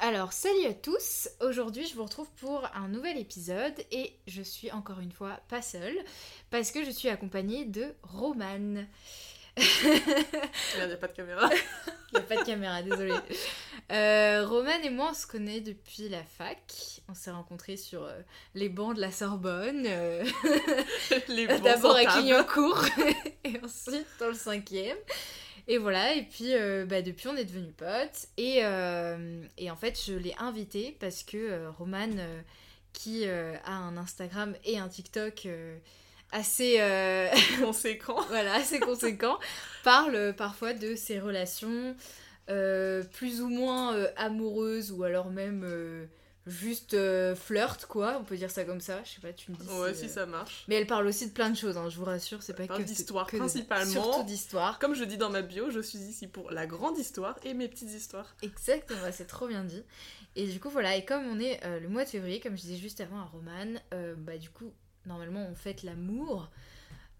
alors salut à tous. Aujourd'hui, je vous retrouve pour un nouvel épisode et je suis encore une fois pas seule parce que je suis accompagnée de Romane. Il n'y a pas de caméra. Il n'y a pas de caméra, désolée. Euh, Romane et moi, on se connaît depuis la fac. On s'est rencontrés sur euh, les bancs de la Sorbonne. euh, D'abord à. Clignancourt et ensuite dans le cinquième. Et voilà, et puis euh, bah, depuis on est devenus potes. Et, euh, et en fait, je l'ai invité parce que euh, Romane, euh, qui a un Instagram et un TikTok assez, Conséquent. voilà, assez conséquent, parle parfois de ses relations plus ou moins amoureuses ou alors même juste euh, flirt, quoi, on peut dire ça comme ça. Je sais pas, tu me dis. Ouais, si, euh, ça marche. mais elle parle aussi de plein de choses, hein, je vous rassure, c'est pas que d'histoire de- principalement. Surtout d'histoire. Comme je dis dans ma bio, je suis ici pour la grande histoire et mes petites histoires. Exactement, c'est trop bien dit. Et du coup, voilà, et comme on est euh, le mois de février, comme je disais juste avant à Romane, euh, bah du coup, normalement, on fête l'amour.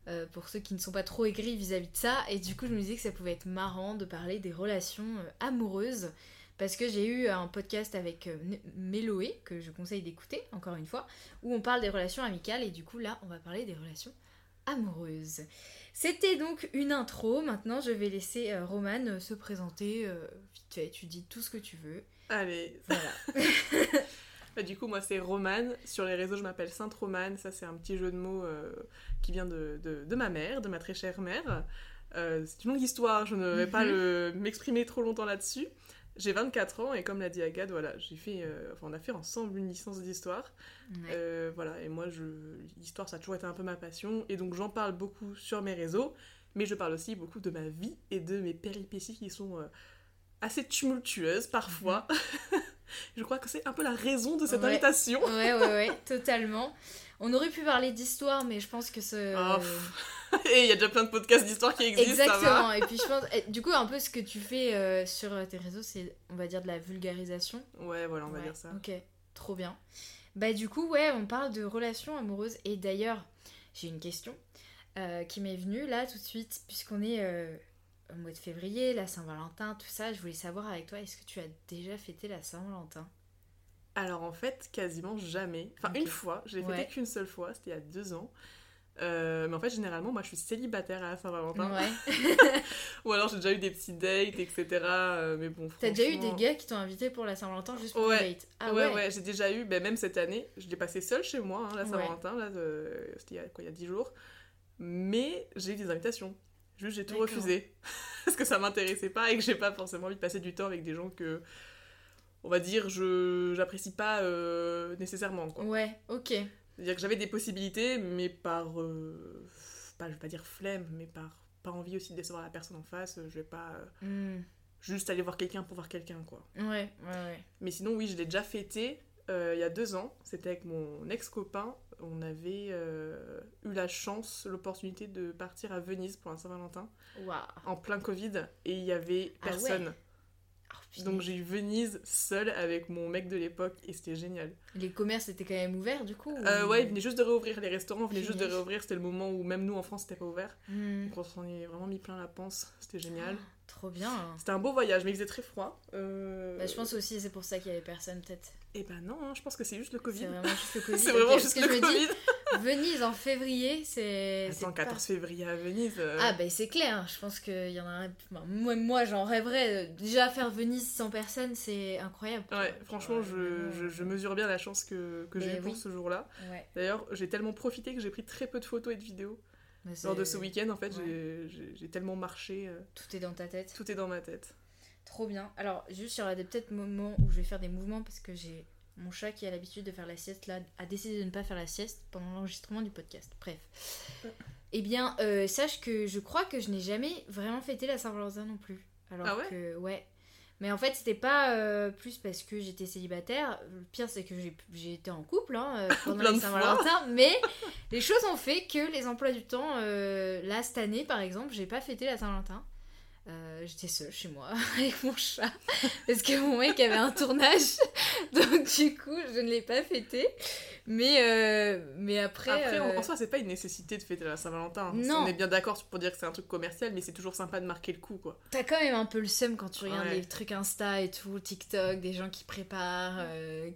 euh, pour ceux qui ne sont pas trop aigris vis-à-vis de ça, et du coup, je me disais que ça pouvait être marrant de parler des relations euh, amoureuses, parce que j'ai eu un podcast avec euh, Méloé, que je conseille d'écouter, encore une fois, où on parle des relations amicales, et du coup, là, on va parler des relations amoureuses. C'était donc une intro. Maintenant, je vais laisser euh, Romane euh, se présenter. euh, vite fait, tu dis tout ce que tu veux. Allez. Voilà. Bah, du coup, moi, c'est Romane. Sur les réseaux, je m'appelle Sainte Romane. Ça, c'est un petit jeu de mots euh, qui vient de, de- de ma mère, de ma très chère mère. Euh, c'est une longue histoire, je ne vais pas Mhm. m'exprimer trop longtemps là-dessus. J'ai 24 ans et comme l'a dit Agathe, voilà, j'ai fait, euh, enfin, on a fait ensemble une licence d'histoire. Ouais. Euh, voilà, et moi, je... l'histoire, ça a toujours été un peu ma passion, et donc j'en parle beaucoup sur mes réseaux, mais je parle aussi beaucoup de ma vie et de mes péripéties qui sont euh, assez tumultueuses parfois. je crois que c'est un peu la raison de cette Ouais. invitation. ouais, ouais, ouais, totalement. On aurait pu parler d'histoire, mais je pense que ce. Et il y a déjà plein de podcasts d'histoire qui existent, ça va. Exactement. Et puis je pense, et du coup, un peu ce que tu fais euh, sur tes réseaux, c'est, on va dire, de la vulgarisation. Ouais, voilà, on va Ouais, dire ça. Ok, trop bien. Bah du coup, ouais, on parle de relations amoureuses. Et d'ailleurs, j'ai une question euh, qui m'est venue là tout de suite, puisqu'on est euh, au mois de février, la Saint-Valentin, tout ça. Je voulais savoir avec toi, est-ce que tu as déjà fêté la Saint-Valentin? Alors en fait, quasiment jamais. Enfin, une fois, Ouais. fêté qu'une seule fois, c'était il y a deux ans. Euh, mais en fait, généralement, moi, je suis célibataire à la Saint-Valentin. Ouais. Ou alors, j'ai déjà eu des petits dates, etc. euh, mais bon, T'as déjà eu des gars qui t'ont invité pour la Saint-Valentin juste pour Ouais. une date Ah ouais, ouais, ouais, j'ai déjà eu, ben, même cette année, je l'ai passé seule chez moi, hein, la. Saint-Valentin, là, de- c'était il y a quoi, il y a 10 jours. Mais j'ai eu des invitations. Juste, j'ai tout refusé. Parce que ça m'intéressait pas et que j'ai pas forcément envie de passer du temps avec des gens que, on va dire, je j'apprécie pas euh, nécessairement, quoi. Ouais, ok. C'est-à-dire que j'avais des possibilités, mais par, euh, pas, je vais pas dire flemme, mais par pas envie aussi de décevoir la personne en face, je vais pas euh, Hmm. juste aller voir quelqu'un pour voir quelqu'un, quoi. Ouais, ouais, ouais. Mais sinon, oui, je l'ai déjà fêté euh, il y a deux ans. C'était avec mon ex-copain. On avait euh, eu la chance, l'opportunité de partir à Venise pour un Saint-Valentin Waouh. en plein Covid et il y avait Ah ouais. Oh. Donc j'ai eu Venise seule avec mon mec de l'époque et c'était génial. Les commerces étaient quand même ouverts du coup Euh, ou- ouais, ils venaient juste de réouvrir, les restaurants venaient juste de Génial. réouvrir. C'était le moment où même nous en France c'était pas ouvert. Hmm. Donc on s'en est vraiment mis plein la panse. C'était génial. Trop bien. C'était un beau voyage, mais il faisait très froid. Euh, Bah, je pense aussi c'est pour ça qu'il y avait personne peut-être. Eh ben non, hein, je pense que c'est juste le Covid. C'est vraiment juste le Covid. C'est vraiment juste le dis, Covid. Venise en février, c'est. c'est Attends, pas- 14 février à Venise. euh, Ah bah c'est clair, je pense qu'il y en a un... enfin, moi, moi j'en rêverais. Déjà faire Venise sans personne, c'est incroyable. Ouais, franchement, Ouais, je, vraiment. je, je mesure bien la chance que, que j'ai Mais eue pour ce jour-là. D'ailleurs, j'ai tellement profité que j'ai pris très peu de photos et de vidéos. Lors de ce week-end, en fait, ouais. j'ai- tellement marché, euh, Tout est dans ta tête. tout est dans ma tête. Trop bien. Alors, juste, il y aura des peut-être moments où je vais faire des mouvements parce que j'ai mon chat qui a l'habitude de faire la sieste là a décidé de ne pas faire la sieste pendant l'enregistrement du podcast. Bref. Eh bien, euh, sache que je crois que je n'ai jamais vraiment fêté la Saint-Valentin non plus. Alors Ah ouais? que ouais. Mais en fait, c'était pas euh, plus parce que j'étais célibataire. Le pire, c'est que j'ai- été en couple hein, euh, pendant fois. Saint-Valentin. Mais les choses ont fait que les emplois du temps, euh, là, cette année, par exemple, j'ai pas fêté la Saint-Valentin. Euh, J'étais seule chez moi avec mon chat parce que mon mec avait un tournage donc du coup je ne l'ai pas fêté Mais, euh, mais après. Après, en- euh, en soi, c'est pas une nécessité de fêter la Saint-Valentin. Non. On est bien d'accord pour dire que c'est un truc commercial, mais c'est toujours sympa de marquer le coup, quoi. T'as quand même un peu le seum quand tu regardes Ouais. les trucs Insta et tout, TikTok, des gens qui préparent,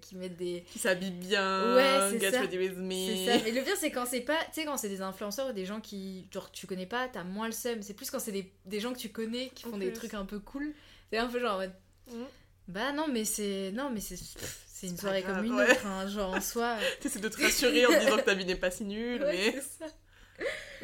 qui mettent des. Qui s'habille bien, Ouais, c'est get ça. ready with me. C'est ça. Mais le pire, c'est quand c'est pas. Tu sais, quand c'est des influenceurs ou des gens qui. Genre, tu connais pas, t'as moins le seum. C'est plus quand c'est des, des gens que tu connais qui font des trucs un peu cool. C'est un peu genre en mode. Mhm. Bah non, mais c'est. Non, mais c'est. C'est une soirée comme une ouais. autre, hein, genre en soi. C'est de te rassurer en disant que ta vie n'est pas si nulle, Ouais, mais... c'est ça.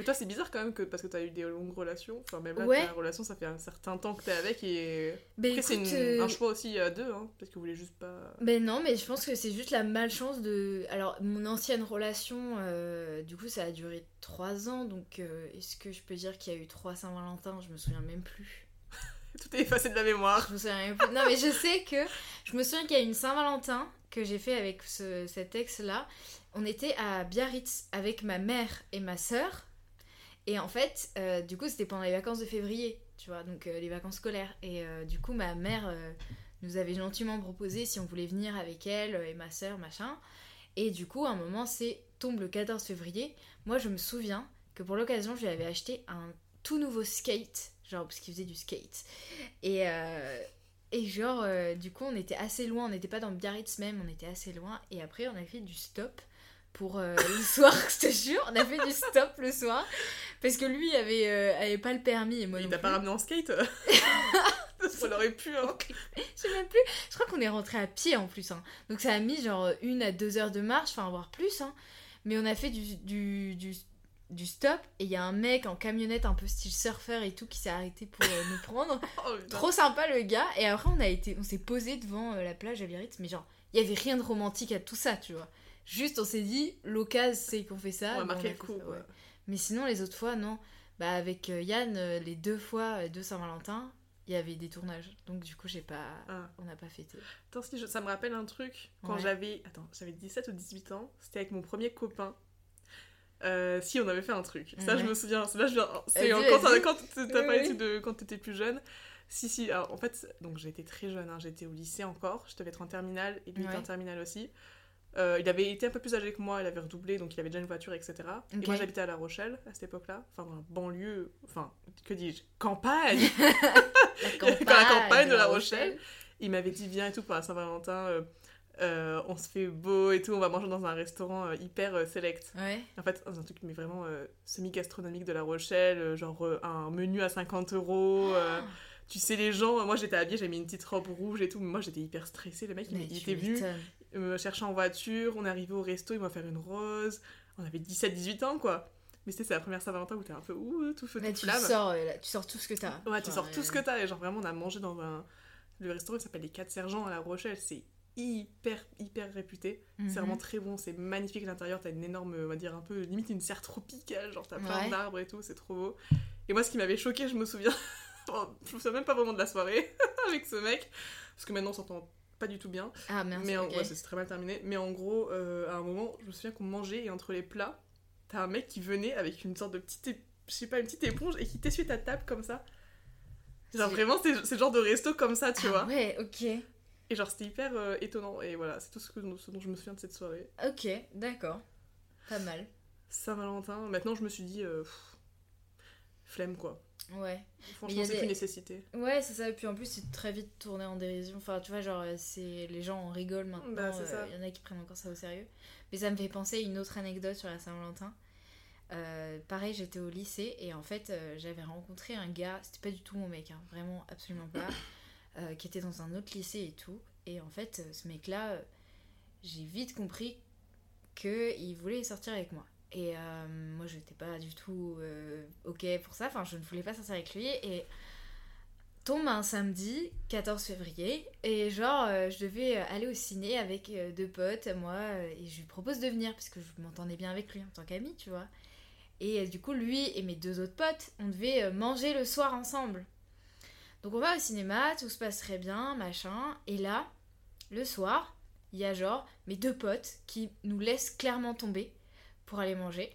Mais toi, c'est bizarre quand même que parce que t'as eu des longues relations. Enfin, même là, Ouais. ta relation, ça fait un certain temps que t'es avec et. Mais Après, c'est une- euh, un choix aussi à deux, hein, parce que vous voulez juste pas. Ben non, mais je pense que c'est juste la malchance de. Alors, mon ancienne relation, euh, du coup, ça a duré trois ans, donc euh, est-ce que je peux dire qu'il y a eu trois Saint-Valentin? Je me souviens même plus. Tout est effacé de la mémoire. Je me souviens même plus. Non, mais je sais que. Je me souviens qu'il y a une Saint-Valentin que j'ai fait avec ce- cet ex-là. On était à Biarritz avec ma mère et ma sœur. Et en fait, euh, du coup, c'était pendant les vacances de février, tu vois, donc euh, les vacances scolaires. Et euh, du coup, ma mère nous avait gentiment proposé si on voulait venir avec elle et ma sœur, machin. Et du coup, à un moment, c'est tombe le 14 février. Moi, je me souviens que pour l'occasion, je lui avais acheté un tout nouveau skate, genre parce qu'il faisait du skate. Et, et genre, du coup, on était assez loin, on n'était pas dans Biarritz même, on était assez loin. Et après, on a fait du stop pour euh, le soir, je te jure, on a fait du stop le soir. Parce que lui avait, euh, avait pas le permis et moi Il t'a pas ramené en skate Parce qu'on aurait pu, hein. Je sais même plus. Je crois qu'on est rentré à pied en plus. hein. Donc ça a mis genre une à deux heures de marche, enfin voire plus. hein. Mais on a fait du, du, du, du stop et il y a un mec en camionnette un peu style surfeur et tout qui s'est arrêté pour euh, nous prendre. Oh. Trop sympa le gars. Et après on a été, on s'est posé devant euh, la plage à Biarritz. Mais genre, il y avait rien de romantique à tout ça, tu vois. Juste on s'est dit, l'occasion c'est qu'on fait ça. On va marquer le coup, ça, quoi. ouais. Mais sinon les autres fois non. Bah avec euh, Yann, euh, les deux fois euh, de Saint-Valentin, il y avait des tournages. Donc du coup j'ai pas... Ah. On n'a pas fêté. Attends, si je- ça me rappelle un truc. Quand Ouais. j'avais. Attends, j'avais 17 ou 18 ans, c'était avec mon premier copain. Euh, si, on avait fait un truc. Ça, je me souviens. Là, je viens- C'est quand t'as quand t'as Oui, parlé oui. de quand t'étais plus jeune. Si, si. Alors, en fait, donc j'étais très jeune. hein, J'étais au lycée encore. Je devais être en terminale et lui était Ouais. en terminale aussi. Euh, il avait été un peu plus âgé que moi, il avait redoublé, donc il avait déjà une voiture, etc. Et moi j'habitais à La Rochelle à cette époque-là, enfin dans la banlieue, enfin que dis-je, campagne La campagne, la campagne de La Rochelle. Il m'avait dit viens et tout pour la Saint-Valentin, euh, euh, on se fait beau et tout, on va manger dans un restaurant hyper select. Ouais. En fait, dans un truc mais vraiment semi-gastronomique de La Rochelle, genre un menu à 50 euros. euh, tu sais, les gens, moi j'étais habillée, j'avais mis une petite robe rouge et tout, mais moi j'étais hyper stressée. Le mec, il, Mais il tu était venu me chercher en voiture, on est arrivé au resto, il m'a fait une rose. On avait 17-18 ans quoi. Mais c'était c'est la première Saint-Valentin où t'es un peu ouh, tout feu, Là, toute tu sors, euh, là, tu sors tout ce que t'as. Ouais, tu sors tout ce euh, que t'as. Et genre, vraiment, on a mangé dans un. Le restaurant, il s'appelle Les 4 Sergents à La Rochelle. C'est hyper, hyper réputé. mhm. C'est vraiment très bon. C'est magnifique à l'intérieur. T'as une énorme, on va dire, un peu limite une serre tropicale. Genre, t'as plein Ouais. d'arbres et tout. C'est trop beau. Et moi, ce qui m'avait choqué, je me souviens. bon, je me souviens même pas vraiment de la soirée avec ce mec. Parce que maintenant, on s'entend pas du tout bien. Ah, merci. Mais en ok. ouais, c'est très mal terminé. Mais en gros, euh, à un moment, je me souviens qu'on mangeait et entre les plats, t'as un mec qui venait avec une sorte de petite, é- je sais pas, une petite éponge et qui t'essuie ta table comme ça. Genre vraiment, c'est c'est le genre de resto comme ça, tu Ah vois. Ouais, ok. Et genre, c'était hyper euh, étonnant. Et voilà, c'est tout ce, que, ce dont je me souviens de cette soirée. Ok, d'accord. Pas mal. Saint-Valentin, maintenant je me suis dit, euh, pff, flemme quoi. Ouais. Franchement, c'est des- plus nécessité. Ouais, c'est ça. Et puis en plus, c'est très vite tourné en dérision. Enfin, tu vois, genre, euh, c'est les gens en rigolent maintenant. Bah, c'est ça. Il y en a qui prennent encore ça au sérieux. Mais ça me fait penser à une autre anecdote sur la Saint-Valentin. Euh, pareil, j'étais au lycée et en fait, euh, j'avais rencontré un gars, c'était pas du tout mon mec, hein, vraiment absolument pas, euh, qui était dans un autre lycée et tout. Et en fait, euh, ce mec-là, euh, j'ai vite compris qu'il voulait sortir avec moi. Et euh, moi, je n'étais pas du tout euh, ok pour ça, enfin, je ne voulais pas sortir avec lui. Et tombe un samedi, 14 février, et genre, euh, je devais aller au ciné avec deux potes, moi, et je lui propose de venir, parce que je m'entendais bien avec lui en tant qu'ami, tu vois. Et du coup, lui et mes deux autres potes, on devait manger le soir ensemble. Donc on va au cinéma, tout se passe très bien, machin, et là, le soir, il y a genre mes deux potes qui nous laissent clairement tomber pour aller manger.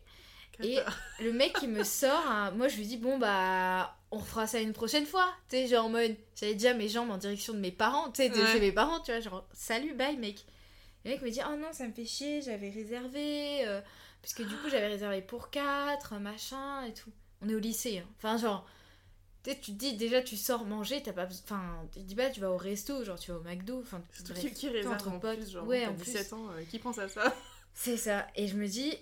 Et le mec qui me sort, moi je lui dis bon bah on refera ça une prochaine fois. Tu sais, genre en mode, j'avais déjà mes jambes en direction de mes parents, tu sais, de Ouais. chez mes parents, tu vois, genre salut, bye mec. Le mec me dit, oh non, ça me fait chier, j'avais réservé. euh, parce que du coup, j'avais réservé pour 4, machin et tout. On est au lycée. hein. Enfin, genre, tu tu te dis, déjà, tu sors manger, t'as pas besoin. Enfin, tu dis pas, tu vas au resto, genre, tu vas au McDo. Enfin, bref. qui, qui réserve entre en potes. plus, genre, Ouais, en plus. 17 ans, euh, qui pense à ça? C'est ça. Et je me dis,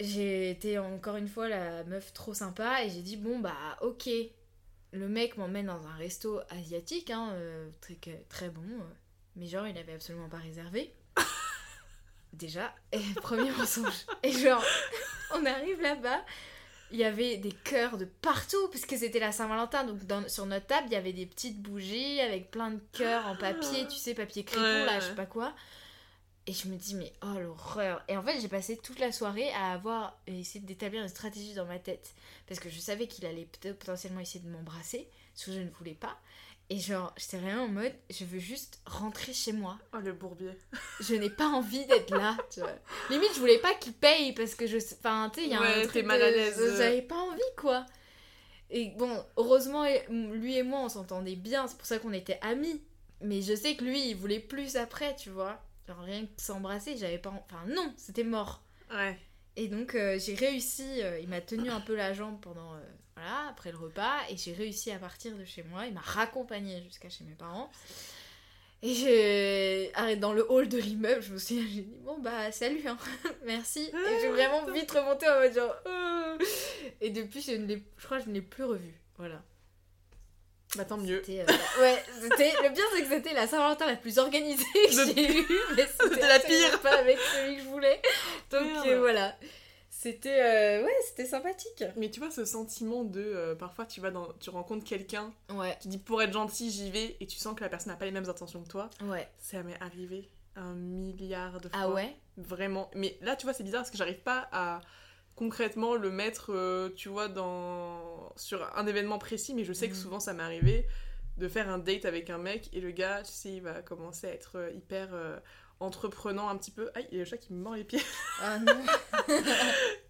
j'ai été encore une fois la meuf trop sympa et j'ai dit, bon, bah, ok. Le mec m'emmène dans un resto asiatique, hein, euh, très, bon. euh, mais genre, il avait absolument pas réservé. Déjà, et premier mensonge. Et genre, on arrive là-bas, il y avait des cœurs de partout, parce que c'était la Saint-Valentin. Donc, dans- sur notre table, il y avait des petites bougies avec plein de cœurs en papier, tu sais, papier crépon, Ouais, là, je sais pas quoi. Et je me dis, mais oh l'horreur! Et en fait, j'ai passé toute la soirée à avoir essayé d'établir une stratégie dans ma tête. Parce que je savais qu'il allait potentiellement essayer de m'embrasser, ce que je ne voulais pas. Et genre, j'étais vraiment en mode, je veux juste rentrer chez moi. Oh, le bourbier. Je n'ai pas envie d'être là, tu vois. Limite, je voulais pas qu'il paye parce que je. Enfin, tu sais, il y a Ouais, un t'es truc. mal à l'aise. J'avais pas envie, quoi. Et bon, heureusement, lui et moi, on s'entendait bien, c'est pour ça qu'on était amis. Mais je sais que lui, il voulait plus après, tu vois. Genre, rien que s'embrasser, j'avais pas. en- Enfin, non, c'était mort. Ouais. Et donc, euh, j'ai réussi. euh, il m'a tenu un peu la jambe pendant. euh, voilà, après le repas. Et j'ai réussi à partir de chez moi. Il m'a raccompagnée jusqu'à chez mes parents. Et j'ai. Arrête, dans le hall de l'immeuble, je me j'ai dit bon bah salut, hein. merci. Et j'ai vraiment vite remonté en mode genre. euh. Et depuis, je, ne je crois que je ne l'ai plus revu. Voilà. Bah, tant mieux. Euh, ouais. Le pire, c'est que c'était la Saint-Valentin la plus organisée que De- j'ai eue. Mais C'était la pire. Pas avec celui que je voulais. Donc euh, voilà. C'était. euh, ouais, c'était sympathique. Mais tu vois, ce sentiment de. parfois, tu vas dans. Tu rencontres quelqu'un, Ouais, tu dis pour être gentil, j'y vais, et tu sens que la personne n'a pas les mêmes intentions que toi. ouais. Ça m'est arrivé un milliard de fois. Ah ouais? Vraiment. Mais là, tu vois, c'est bizarre parce que j'arrive pas à concrètement le mettre, euh, tu vois, dans sur un événement précis, mais je sais que Mhm. souvent ça m'est arrivé de faire un date avec un mec et le gars, tu sais, il va commencer à être euh, hyper euh, entreprenant un petit peu. Aïe, il y a le chat qui me mord les pieds. Ah non.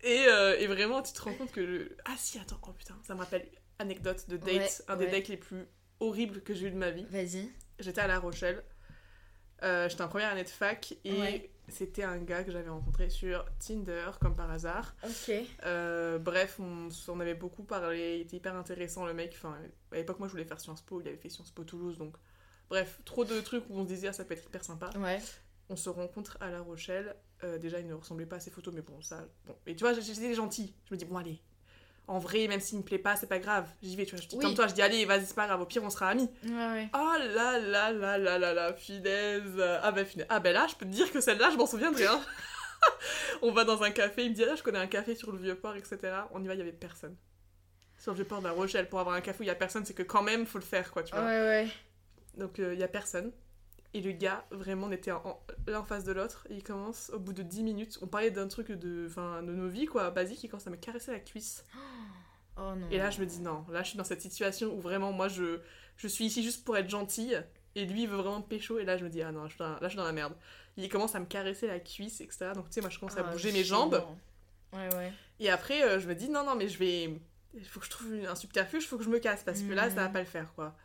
Et, euh, et vraiment, tu te rends compte que. le- Ah si, attends, oh putain, ça me rappelle anecdote de date, Ouais, un des ouais. dates les plus horribles que j'ai eu de ma vie. Vas-y. J'étais à La Rochelle. Euh, J'étais en première année de fac et Ouais. c'était un gars que j'avais rencontré sur Tinder, comme par hasard. Ok. Euh, bref, on s'en avait beaucoup parlé, il était hyper intéressant le mec. Enfin, à l'époque, moi je voulais faire Sciences Po, il avait fait Sciences Po Toulouse, donc bref, trop de trucs où on se disait ah, ça peut être hyper sympa. Ouais. On se rencontre à La Rochelle. Euh, déjà, il ne ressemblait pas à ses photos, mais bon, ça. Bon. Et tu vois, j'étais gentil. Je me dis bon, allez. En vrai, même s'il me plaît pas, c'est pas grave. J'y vais, tu vois. Je dis Oui. comme toi, je dis allez, vas-y, c'est pas grave, au pire, on sera amis. Ouais, ouais. Oh là là là là là là, finesse. Ah bah finesse. Ah bah là, je peux te dire que celle-là, je m'en souviendrai. Hein. on va dans un café, il me dit ah, je connais un café sur le Vieux-Port, etc. On y va, il y avait personne. Sur le Vieux-Port de La Rochelle, pour avoir un café où il y a personne, c'est que quand même, faut le faire, quoi, tu vois. Ouais, ouais. Donc euh, il y a personne. Et le gars, vraiment, on était l'un en face de l'autre. Et il commence, au bout de 10 minutes, on parlait d'un truc de, enfin, de nos vies, quoi, basique. Il commence à me caresser la cuisse. Oh non. Et là, je me dis non, là, je suis dans cette situation où vraiment, moi, je, je suis ici juste pour être gentille. Et lui, il veut vraiment pécho. Et là, je me dis, ah non, je suis dans, là, je suis dans la merde. Il commence à me caresser la cuisse, etc. Donc, tu sais, moi, je commence à Ah, bouger mes jambes. Ouais, ouais. Et après, euh, je me dis, non, non, mais je vais. Il faut que je trouve un subterfuge, il faut que je me casse, parce que là, ça va pas le faire, quoi.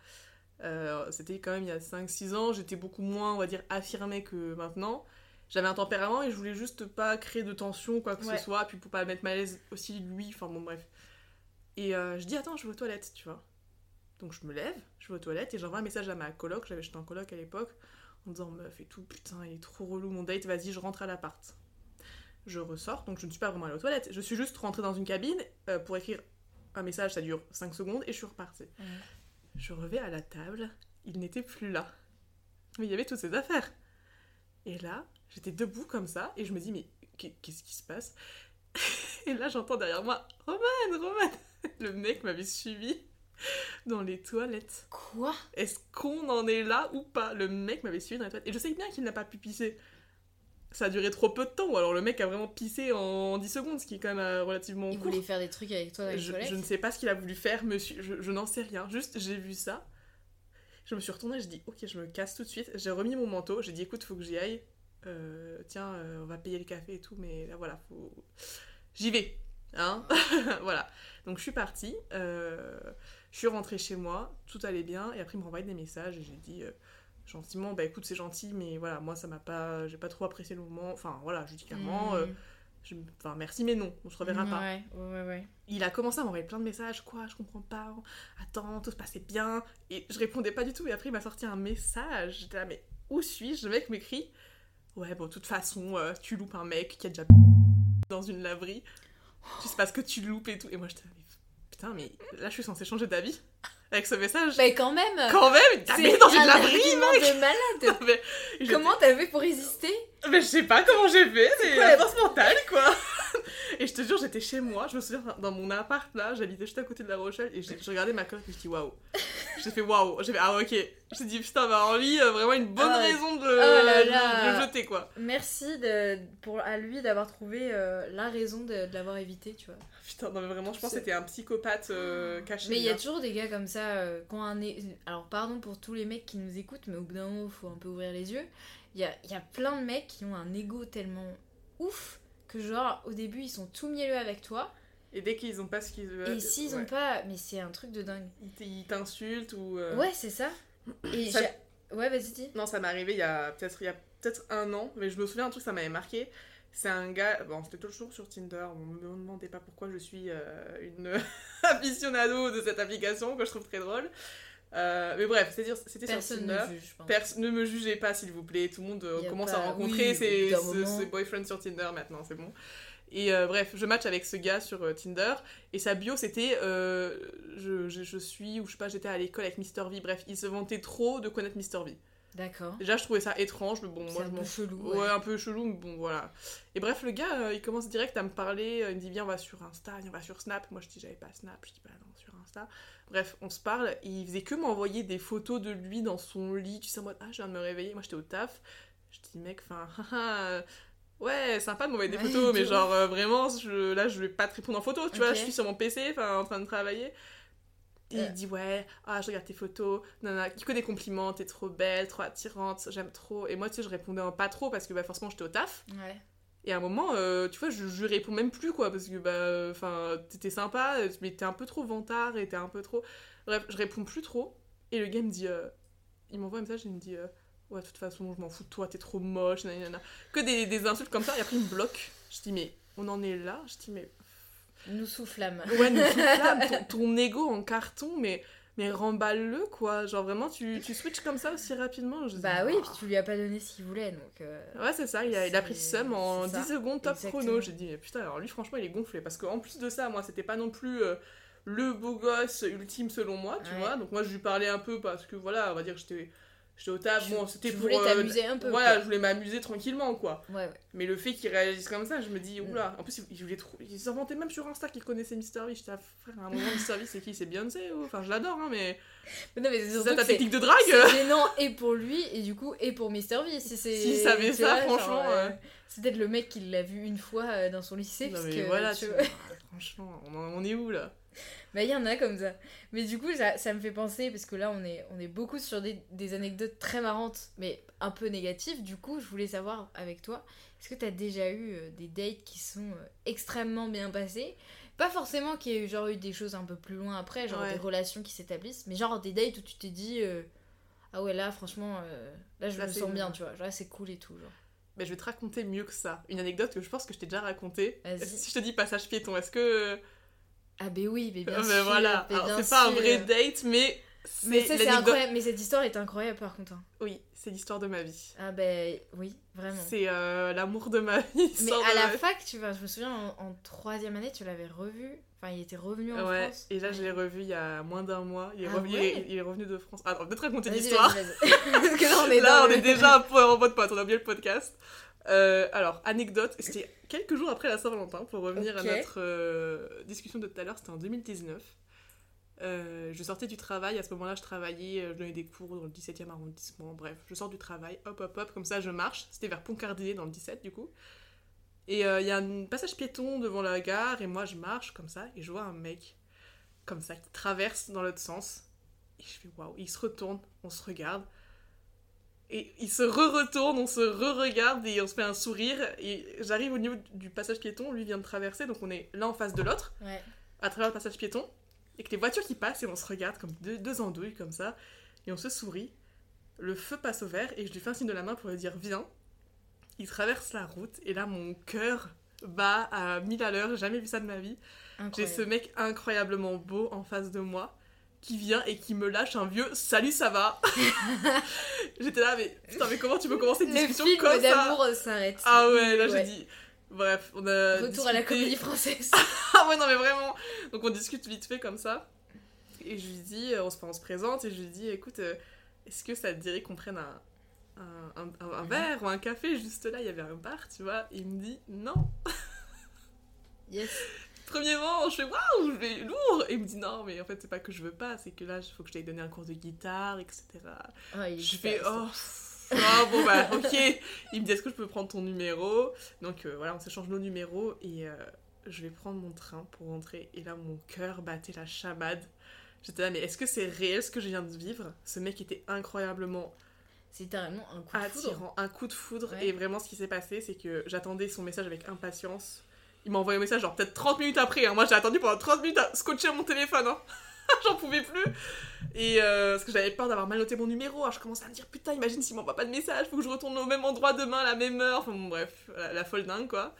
Euh, C'était quand même il y a 5-6 ans, j'étais beaucoup moins, on va dire, affirmée que maintenant. J'avais un tempérament et je voulais juste pas créer de tension, quoi que Ouais. ce soit, puis pour pas mettre mal à l'aise aussi lui, enfin bon, bref. Et euh, je dis, attends, je vais aux toilettes, tu vois. Donc je me lève, je vais aux toilettes et j'envoie un message à ma coloc, j'avais j'étais en coloc à l'époque, en disant, meuf et tout, putain, il est trop relou mon date, vas-y, je rentre à l'appart je ressors, donc je ne suis pas vraiment allée aux toilettes. Je suis juste rentrée dans une cabine euh, pour écrire un message, ça dure 5 secondes, et je suis repartie. Je revais à la table, il n'était plus là. Mais il y avait toutes ses affaires. Et là, j'étais debout comme ça, et je me dis, mais qu'est- qu'est-ce qui se passe? Et là, j'entends derrière moi, Roman, Roman Le mec m'avait suivi dans les toilettes. Quoi? Est-ce qu'on en est là ou pas? Le mec m'avait suivi dans les toilettes. Et je sais bien qu'il n'a pas pu pisser. Ça a duré trop peu de temps, ou alors le mec a vraiment pissé en 10 secondes, ce qui est quand même euh, relativement Il court. voulait faire des trucs avec toi Je, ne sais pas ce qu'il a voulu faire, monsieur. Je, je n'en sais rien. Juste, j'ai vu ça. Je me suis retournée, je dis, ok, je me casse tout de suite. J'ai remis mon manteau, j'ai dit, écoute, faut que j'y aille. Euh, tiens, euh, on va payer le café et tout, mais là, voilà, faut... J'y vais. Hein Voilà. Donc, je suis partie. euh, je suis rentrée chez moi, tout allait bien. Et après, il me renvoyait des messages et j'ai dit, gentiment, bah écoute, c'est gentil, mais voilà, moi ça m'a pas. J'ai pas trop apprécié le moment. Enfin voilà, je lui dis clairement. euh, Mm. je- Enfin, merci, mais non, on se reverra pas. Ouais, ouais, ouais. Il a commencé à m'envoyer plein de messages, quoi, je comprends pas, attends, tout se passait bien. Et je répondais pas du tout, et après il m'a sorti un message. J'étais là, mais où suis-je? Le mec m'écrit, ouais, bon, de toute façon, euh, tu loupes un mec qui a déjà dans une laverie, tu sais pas ce que tu loupes et tout. Et moi j'étais putain, mais là je suis censée changer d'avis avec ce message. Mais quand même Quand même, t'as mis dans une un laverie, mec de malade mais, Comment t'as fait pour résister? Mais je sais pas comment j'ai fait, c'est la- force mentale, quoi. et je te jure, j'étais chez moi, je me souviens dans mon appart là, j'habitais juste à côté de la Rochelle et je regardais ma coloc et je dis waouh. J'ai fait waouh, j'ai fait ah ok. J'ai dit putain, bah euh, vraiment une bonne Ah, raison de, oh là de- là. de le jeter quoi. Merci de, pour, à lui d'avoir trouvé euh, la raison de, de l'avoir évité, tu vois. Putain, non mais vraiment, je pense que c'était un psychopathe euh, caché. Mais il y a toujours des gars comme ça, ont un... Alors pardon pour tous les mecs qui nous écoutent, mais au bout d'un moment, faut un peu ouvrir les yeux. Il y a, y a plein de mecs qui ont un ego tellement ouf que genre, au début, ils sont tout mielleux avec toi. Et dès qu'ils ont pas ce qu'ils veulent. et s'ils ouais. ont pas... Mais c'est un truc de dingue. Ils t'insultent ou. euh, Ouais, c'est ça. Et Ça- Ouais, vas-y, dis. Non, ça m'est arrivé il y a peut-être il y a peut-être un an, mais je me souviens un truc ça m'avait marqué. C'est un gars, bon c'était toujours sur Tinder, on me demandait pas pourquoi je suis euh, une aficionado de cette application que je trouve très drôle. Euh, mais bref, c'est-à-dire c'était sur Tinder. ne juge, ne me jugez pas s'il vous plaît, tout le monde euh, commence pas- à rencontrer oui, ses, moment. boyfriends sur Tinder maintenant, c'est bon. Et euh, bref, je match avec ce gars sur Tinder et sa bio c'était je, je- je suis ou je sais pas, j'étais à l'école avec Mr V. Bref, il se vantait trop de connaître Mr V. D'accord. Déjà, je trouvais ça étrange, mais bon, moi un je peu m'en chelou. Ouais, ouais. un peu chelou, mais bon, voilà. Et bref, le gars, euh, il commence direct à me parler. euh, Il me dit, viens, on va sur Insta, viens, on va sur Snap. Moi, je dis, j'avais pas Snap. Je dis, bah non, sur Insta. Bref, on se parle. Et il faisait que m'envoyer des photos de lui dans son lit. Tu sais, en mode, ah, je viens de me réveiller. Moi, j'étais au taf. Je dis, mec, enfin, haha, ouais, sympa de m'envoyer des Ouais, photos, mais genre, euh, vraiment, je, là, je vais pas te répondre en photo. Tu vois, je suis sur mon PC, enfin, en train de travailler. Et Euh. il dit ouais, ah je regarde tes photos, nana, que des compliments, t'es trop belle, trop attirante, j'aime trop. Et moi tu sais je répondais en pas trop parce que bah forcément j'étais au taf. Ouais. Et à un moment, euh, tu vois, je, je réponds même plus quoi parce que bah enfin t'étais sympa, mais t'es un peu trop vantard et t'es un peu trop. Bref, je réponds plus trop. Et le gars me dit, euh, il m'envoie un message et il me dit euh, ouais de toute façon je m'en fous de toi, t'es trop moche, nanana. Que des, des insultes comme ça. Et après il me bloque. Je dis mais on en est là? Je dis mais Nous soufflâmes. Ouais, nous soufflâmes, ton, ton ego en carton, mais, mais remballe-le, quoi. Genre, vraiment, tu, tu switches comme ça aussi rapidement. Je dis, Bah oui, waouh. puis tu lui as pas donné ce qu'il voulait, donc... euh, Ouais, c'est ça, il a, il a pris C'est- seum en c'est ça, 10 secondes top exactement. chrono. J'ai dit, mais putain, alors lui, franchement, il est gonflé. Parce qu'en plus de ça, moi, c'était pas non plus euh, le beau gosse ultime selon moi, tu Ouais. vois. Donc, moi, je lui parlais un peu parce que, voilà, on va dire, j'étais j'étais au. Tu- Bon, c'était pour. voulais euh, t'amuser un peu, Voilà, quoi. je voulais m'amuser tranquillement, quoi. Ouais, ouais. Mais le fait qu'il réagisse comme ça, je me Mm. dis, oula. En plus, il, il voulait trop. Il s'inventait même sur Insta qu'il connaissait Mister V. J'étais, ah, frère, à un moment, Mister V, c'est qui? C'est Beyoncé ou... Enfin, je l'adore, hein, mais. Mais non, mais c'est ça ta technique de drague? c'est gênant et pour lui et du coup et pour Mister V si c'est S'il savait ça, vois, franchement, euh, c'est peut-être le mec qui l'a vu une fois euh, dans son lycée Non, parce mais que voilà, tu vois. vois, franchement, on, en- on est où là? bah il y en a comme ça mais du coup ça, ça me fait penser parce que là on est on est beaucoup sur des, des anecdotes très marrantes mais un peu négatives du coup je voulais savoir avec toi est-ce que t'as déjà eu euh, des dates qui sont euh, extrêmement bien passées? Pas forcément qu'il y ait eu, genre eu des choses un peu plus loin après genre Ouais. des relations qui s'établissent mais genre des dates où tu t'es dit euh, ah ouais là franchement là je Là, me sens bien tu vois genre là c'est cool et tout genre Mais je vais te raconter mieux que ça. Une anecdote que je pense que je t'ai déjà racontée. Si je te dis passage piéton, est-ce que. Ah ben oui mais bien Euh, sûr voilà, c'est pas un vrai date, mais. mais c'est ça c'est l'anecdote- incroyable mais cette histoire est incroyable par contre hein. Oui, c'est l'histoire de ma vie. ah ben oui vraiment C'est euh, l'amour de ma vie. Mais à la ma fac, tu vois, je me souviens en, en troisième année, tu l'avais revu. Enfin, il était revenu en Ouais, France. et là je l'ai revu il y a moins d'un mois. Il est, Ah revenu, il ouais est- il est revenu de France. Attends, peut-être raconter l'histoire. Parce que là, on est Là, on est déjà un peu en mode pote, on a oublié le podcast. Euh, alors, anecdote, c'était quelques jours après la Saint-Valentin, pour revenir à notre euh, discussion de tout à l'heure, c'était en 2019. Euh, je sortais du travail, à ce moment-là, je travaillais, je donnais des cours dans le 17e arrondissement, bref, je sors du travail, hop, hop, hop, comme ça, je marche. C'était vers Pont-Cardier, dans le 17, du coup. Et il y a un passage piéton devant la gare, et moi, je marche comme ça, et je vois un mec, comme ça, qui traverse dans l'autre sens. Et je fais waouh, il se retourne, on se regarde. Et il se re-retourne, on se re-regarde et on se fait un sourire. Et j'arrive au niveau du passage piéton, lui vient de traverser, donc on est l'un en face de l'autre, Ouais. à travers le passage piéton. Et que les voitures qui passent et on se regarde comme deux, deux andouilles comme ça. Et on se sourit. le feu passe au vert et je lui fais un signe de la main pour lui dire viens. Il traverse la route et là mon cœur bat à 1000 à l'heure, j'ai jamais vu ça de ma vie. J'ai ce mec incroyablement beau en face de moi qui vient et qui me lâche un vieux salut ça va? J'étais là mais putain mais comment tu peux commencer une discussion Le film comme ça d'amour s'arrête. Ah ouais là Ouais. j'ai dit bref on a retour à la comédie française. Ah ouais non mais vraiment. Donc on discute vite fait comme ça. Et je lui dis euh, on se, enfin, on se présente et je lui dis écoute euh, est-ce que ça te dirait qu'on prenne un un, un- Mhm. verre ou un café? Juste là il y avait un bar tu vois. Et il me dit non. Yes Premièrement, je fais waouh, je vais lourd. Et il me dit non, mais en fait, c'est pas que je veux pas, c'est que là, il faut que je t'aille donner un cours de guitare, etc. Ah, il Je fais oh, ah, bon bah ok. Il me dit est-ce que je peux prendre ton numéro? Donc euh, voilà, on s'échange nos numéros et euh, je vais prendre mon train pour rentrer. Et là, mon cœur battait la chamade. J'étais là, mais est-ce que c'est réel ce que je viens de vivre? Ce mec était incroyablement c'est littéralement un coup de foudre attirant, un coup de foudre. Ouais. Et vraiment, ce qui s'est passé, c'est que j'attendais son message avec impatience. Il m'a envoyé un message, genre peut-être 30 minutes après. hein. Moi, j'ai attendu pendant 30 minutes à scotcher mon téléphone. hein. J'en pouvais plus. Et euh, parce que j'avais peur d'avoir mal noté mon numéro. Alors, je commençais à me dire, putain, imagine s'il m'envoie pas de message, faut que je retourne au même endroit demain, à la même heure. Enfin, bon, bref, la, la folle dingue, quoi.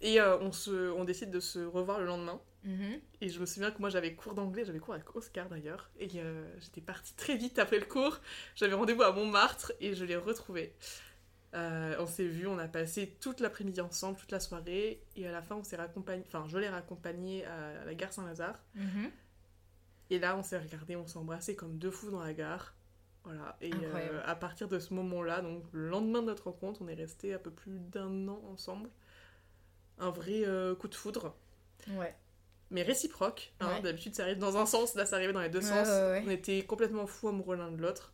Et euh, on, se, on décide de se revoir le lendemain. Mhm. Et je me souviens que moi j'avais cours d'anglais, j'avais cours avec Oscar d'ailleurs, et euh, j'étais partie très vite après le cours. J'avais rendez-vous à Montmartre et je l'ai retrouvé. Euh, on s'est vu, on a passé toute l'après-midi ensemble, toute la soirée, et à la fin on s'est raccompagné, enfin je l'ai raccompagné à la gare Saint-Lazare. Mhm. Et là on s'est regardé, on s'est embrassé comme deux fous dans la gare. Voilà, et euh, à partir de ce moment-là, donc le lendemain de notre rencontre, on est resté un peu plus d'un an ensemble. Un vrai euh, coup de foudre ouais mais réciproque. hein. Ouais. D'habitude, ça arrive dans un sens, là, ça arrivait dans les deux Ouais, sens. ouais. On était complètement fous amoureux l'un de l'autre.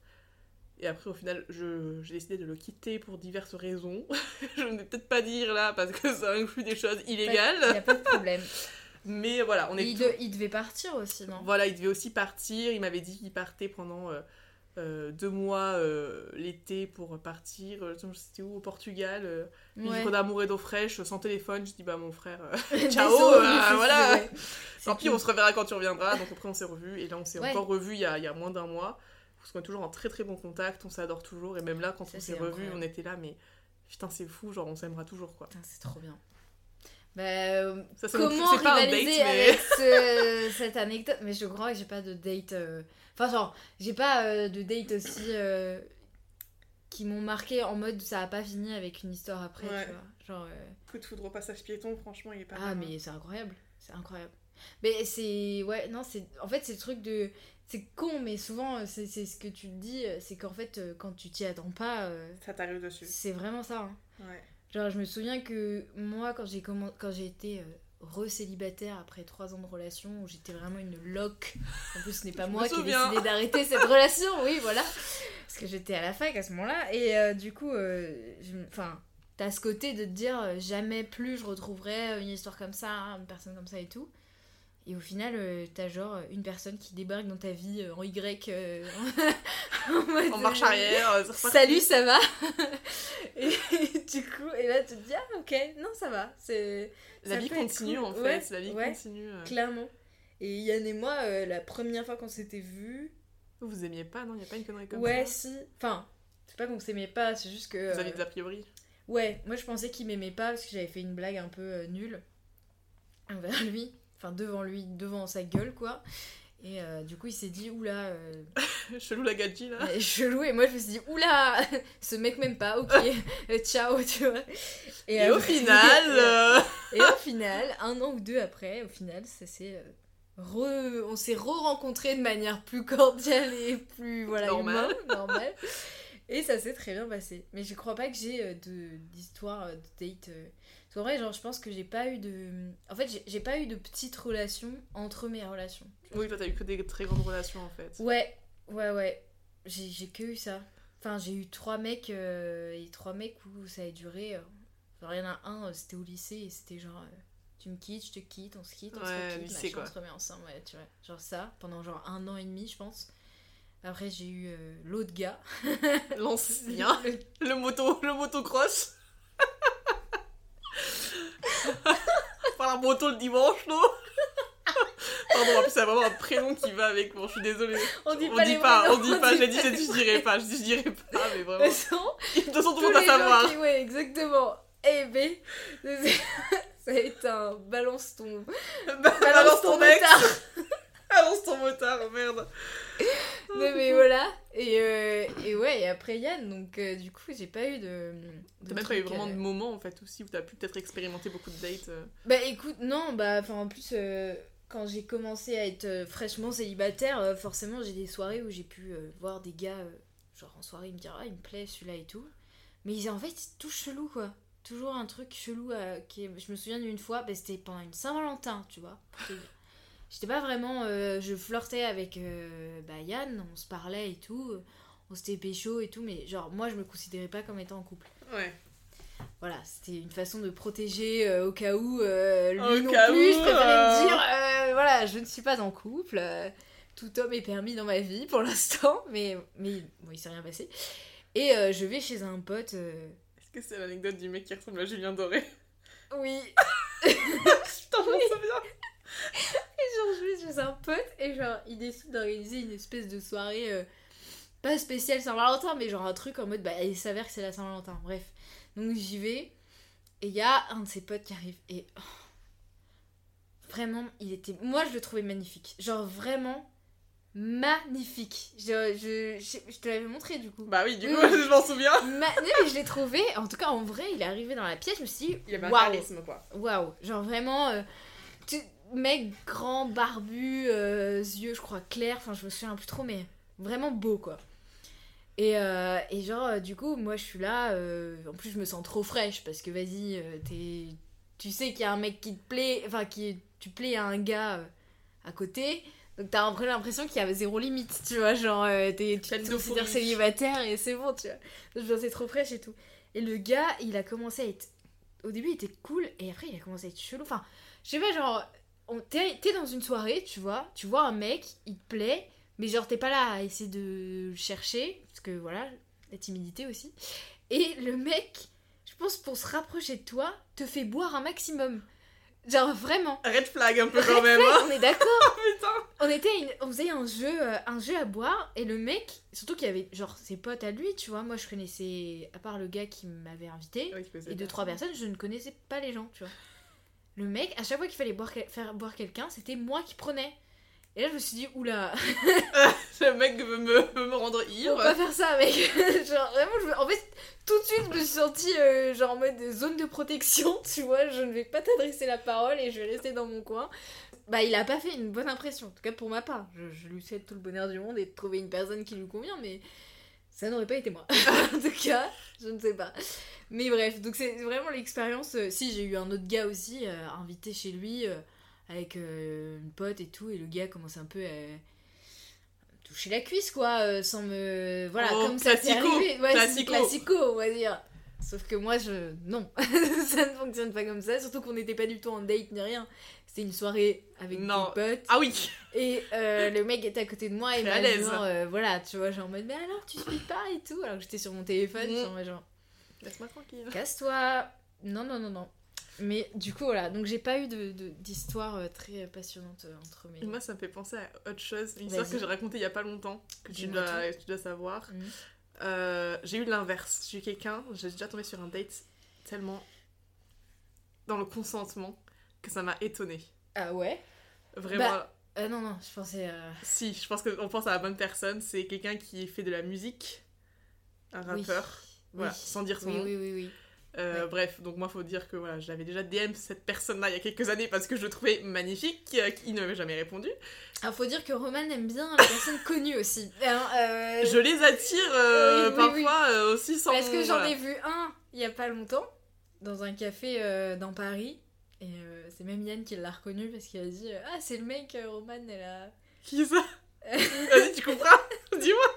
Et après, au final, j'ai décidé de le quitter pour diverses raisons. je ne vais peut-être pas dire là, parce que ça inclut des choses il illégales. y a pas de problème Mais voilà, on est il, de- il devait partir aussi non? Voilà, il devait aussi partir. Il m'avait dit qu'il partait pendant euh, euh, deux mois euh, l'été pour partir. C'était où Au Portugal. ouais Vivre d'amour et d'eau fraîche, sans téléphone. Je dis, bah mon frère, ciao, voilà. Tant pis, on se reverra quand tu reviendras. Donc après, on s'est revus. Et là, on s'est Ouais. encore revus il y a, il y a moins d'un mois. Parce qu'on est toujours en très très bon contact. On s'adore toujours. Et même là, quand Ça, on s'est revus, on était là, mais putain, c'est fou. Genre, on s'aimera toujours, quoi. Putain, c'est trop bien. Bah, euh, Ça, c'est comment pas un date, rivaliser mais. avec ce- cette anecdote? Mais je crois que j'ai pas de date. euh, Enfin, genre, j'ai pas euh, de date aussi qui m'ont marqué en mode ça a pas fini avec une histoire après, Ouais. tu vois. Genre, Coup de foudre au passage piéton, franchement, il est pas ah, mal, hein. mais c'est incroyable. C'est incroyable. Mais c'est. Ouais, non, c'est. En fait, c'est le truc de. C'est con, mais souvent, euh, c'est ce que tu te dis, euh, c'est qu'en fait, euh, quand tu t'y attends pas, euh, Ça t'arrive dessus. c'est vraiment ça. hein. Ouais. Genre, je me souviens que moi, quand j'ai commen- quand j'ai été euh, re-célibataire après trois ans de relation, où j'étais vraiment une loque. En plus, ce n'est pas moi qui ai décidé d'arrêter cette relation, oui, voilà. Parce que j'étais à la fac à ce moment-là. Et euh, du coup, enfin, t'as ce côté de te dire jamais plus je retrouverai une histoire comme ça, hein, une personne comme ça et tout. Et au final, euh, t'as genre une personne qui débarque dans ta vie euh, en Y. euh, en mode, En marche euh, arrière, euh. Salut, ça va? Et, du coup, et là tu te dis, ah ok, non, ça va. C'est La ça vie continue, cool. en fait. Ouais, La vie ouais. continue. euh. clairement. Et Yann et moi, euh, la première fois qu'on s'était vus, Vous aimiez pas, non? Il n'y a pas une connerie comme ouais, ça? si. Enfin, c'est pas qu'on s'aimait pas, c'est juste que. Vous aviez euh, des a priori? Ouais, moi je pensais qu'il m'aimait pas parce que j'avais fait une blague un peu euh, nulle envers lui, enfin devant lui, devant sa gueule quoi. Et euh, du coup il s'est dit oula, euh, Chelou la gadji, là. chelou et moi je me suis dit oula, ce mec m'aime pas, ok, euh, ciao tu vois. Et au après- final... et au final, un an ou deux après, au final ça s'est re- on s'est re-rencontrés de manière plus cordiale et plus voilà Normal. humain, normal. Et ça s'est très bien passé. Mais je crois pas que j'ai de d'histoire euh, de date. Parce qu'en vrai, genre, je pense que j'ai pas eu de. En fait, j'ai- pas eu de petites relations entre mes relations. Oui, toi, t'as eu que des très grandes relations, en fait. Ouais, ouais, ouais. J'ai que eu ça. Enfin, j'ai eu trois mecs euh, et trois mecs où ça a duré. euh, Genre, il y en a un, euh, c'était au lycée et c'était genre. euh, tu me quittes, je te quitte, on se quitte, on Ouais, se quitte, lycée, machin, quoi. on se remet ensemble, ouais, tu vois. Genre ça, pendant genre un an et demi, je pense. Après, j'ai eu euh, l'autre gars. L'ancien. Le- Le moto, le motocross. Faire la moto le dimanche, non Pardon, en plus, c'est vraiment un prénom qui va avec. Bon, je suis désolée. On dit On pas on dit pas. J'ai dit, pas j'ai dit, je dirais pas. Je dis, je dirais pas, mais vraiment. De toute façon, tout le monde va savoir. qui... Ouais, exactement. A et B. Ça va être un balance ton... Balance ton ex. Balance ton motard, merde. Non mais voilà. Et, euh, et ouais, et après Yann, donc euh, du coup, j'ai pas eu de... de T'as même pas eu vraiment euh, de moments en fait aussi où t'as pu peut-être expérimenter beaucoup de dates. euh. Bah écoute, non, bah enfin en plus euh, quand j'ai commencé à être euh, fraîchement célibataire, euh, forcément j'ai des soirées où j'ai pu euh, voir des gars, euh, genre en soirée, ils me dire ah il me plaît celui-là et tout. Mais ils- en fait c'est tout chelou quoi. Toujours un truc chelou euh, qui est- Je me souviens d'une fois, bah, c'était pendant une Saint-Valentin, tu vois. pour te dire. J'étais pas vraiment... euh, je flirtais avec euh, bah, Yann, on se parlait et tout. On s'était pécho et tout, mais genre moi je me considérais pas comme étant en couple. Ouais. Voilà, c'était une façon de protéger euh, au cas où lui Au non cas plus. où, je préférais me dire, voilà, je ne suis pas en couple. tout homme est permis dans ma vie pour l'instant, mais, mais bon, il s'est rien passé. Et je vais chez un pote. Est-ce que c'est l'anecdote du mec qui ressemble à Julien Doré? Oui, Putain, je m'en souviens. et genre je vais chez un pote et genre il décide d'organiser une espèce de soirée euh, pas spéciale Saint-Valentin, mais genre un truc en mode bah il s'avère que c'est la Saint-Valentin. Bref, donc j'y vais et il y a un de ses potes qui arrive et oh, vraiment il était, moi je le trouvais magnifique, genre vraiment magnifique. Je, je, je, je te l'avais montré du coup. Bah oui, du coup, je m'en souviens. Ma- non, mais je l'ai trouvé, en tout cas en vrai, il est arrivé dans la pièce, je me suis dit, Il avait un waouh, charisme quoi. waouh, genre vraiment, euh, mec grand, barbu, euh, yeux, je crois, clairs, enfin je me souviens plus trop, mais vraiment beau quoi. Et, euh, et genre, euh, du coup, moi je suis là, euh, en plus je me sens trop fraîche parce que vas-y, t'es- tu sais qu'il y a un mec qui te plaît, enfin qui tu plais à un gars à côté. Donc t'as un peu l'impression qu'il y avait zéro limite, tu vois, genre t'es- tu te considères célibataire et c'est bon, tu vois. Donc je me sentais trop fraîche et tout. Et le gars, il a commencé à être... Au début, il était cool et après, il a commencé à être chelou. Enfin, je sais pas, genre, t'es dans une soirée, tu vois, tu vois un mec, il te plaît, mais genre t'es pas là à essayer de le chercher, parce que voilà, la timidité aussi. Et le mec, je pense pour se rapprocher de toi, te fait boire un maximum. Genre vraiment. Red flag un peu Red quand même. flag, hein. on est d'accord. On était, une- on faisait un jeu, euh, un jeu à boire et le mec, surtout qu'il y avait genre ses potes à lui, tu vois. Moi, je connaissais, à part le gars qui m'avait invité Ouais, et de deux trois personnes, je ne connaissais pas les gens, tu vois. Le mec, à chaque fois qu'il fallait boire, faire boire quelqu'un, c'était moi qui prenais. Et là, je me suis dit, oula, Le mec veut me, veut me rendre ivre. pas faire ça, mec. genre vraiment, je me- en fait, tout de suite, je me suis sentie euh, genre en mode zone de protection, tu vois. Je ne vais pas t'adresser la parole et je vais rester dans mon coin. Bah, il a pas fait une bonne impression, en tout cas pour ma part. Je, je lui souhaite tout le bonheur du monde et de trouver une personne qui lui convient, mais ça n'aurait pas été moi. en tout cas, je ne sais pas. Mais bref, donc c'est vraiment l'expérience. euh, si, j'ai eu un autre gars aussi, euh, invité chez lui, euh, avec euh, une pote et tout, et le gars commençait un peu à toucher la cuisse, quoi, sans me. Voilà, Oh, comme ça c'est arrivé. Ouais, classico. classico, on va dire. Sauf que moi, je. Non, ça ne fonctionne pas comme ça, surtout qu'on n'était pas du tout en date ni rien. C'était une soirée avec Non. des potes. Ah oui. Et euh, le mec était à côté de moi et m'a genre, euh, voilà, tu vois, genre en mode, mais alors tu speaks pas et tout. Alors que j'étais sur mon téléphone, Mm. genre, genre, Laisse-moi tranquille. casse-toi. Non, non, non, non. Mais du coup, voilà, donc j'ai pas eu de- de- d'histoire euh, très passionnante euh, entre mes. Moi, ça me fait penser à autre chose, une histoire que j'ai racontée il y a pas longtemps, que tu dois, tu dois savoir. Mhm. Euh, j'ai eu l'inverse. J'ai eu quelqu'un, j'ai déjà tombé sur un date tellement dans le consentement que ça m'a étonnée. Ah ouais? Vraiment. Bah, Euh, Non, non, je pensais. euh, Si, je pense qu'on pense à la bonne personne. C'est quelqu'un qui fait de la musique, un oui. rappeur. Voilà, Oui. sans dire son Oui, nom. oui, oui, oui. Euh, Ouais. Bref, donc moi, faut dire que voilà, j'avais déjà DM cette personne-là il y a quelques années parce que je le trouvais magnifique, euh, qui ne m'avait jamais répondu. Alors, faut dire que Roman aime bien les personnes connues aussi. Hein, euh, Je les attire euh, oui, oui, parfois aussi sans. Parce que j'en ai vu un il y a pas longtemps, dans un café dans Paris. Et c'est même Yann qui l'a reconnu parce qu'il a dit Ah, c'est le mec, Roman, elle a. Qui ça? Vas-y, tu comprends? Dis-moi.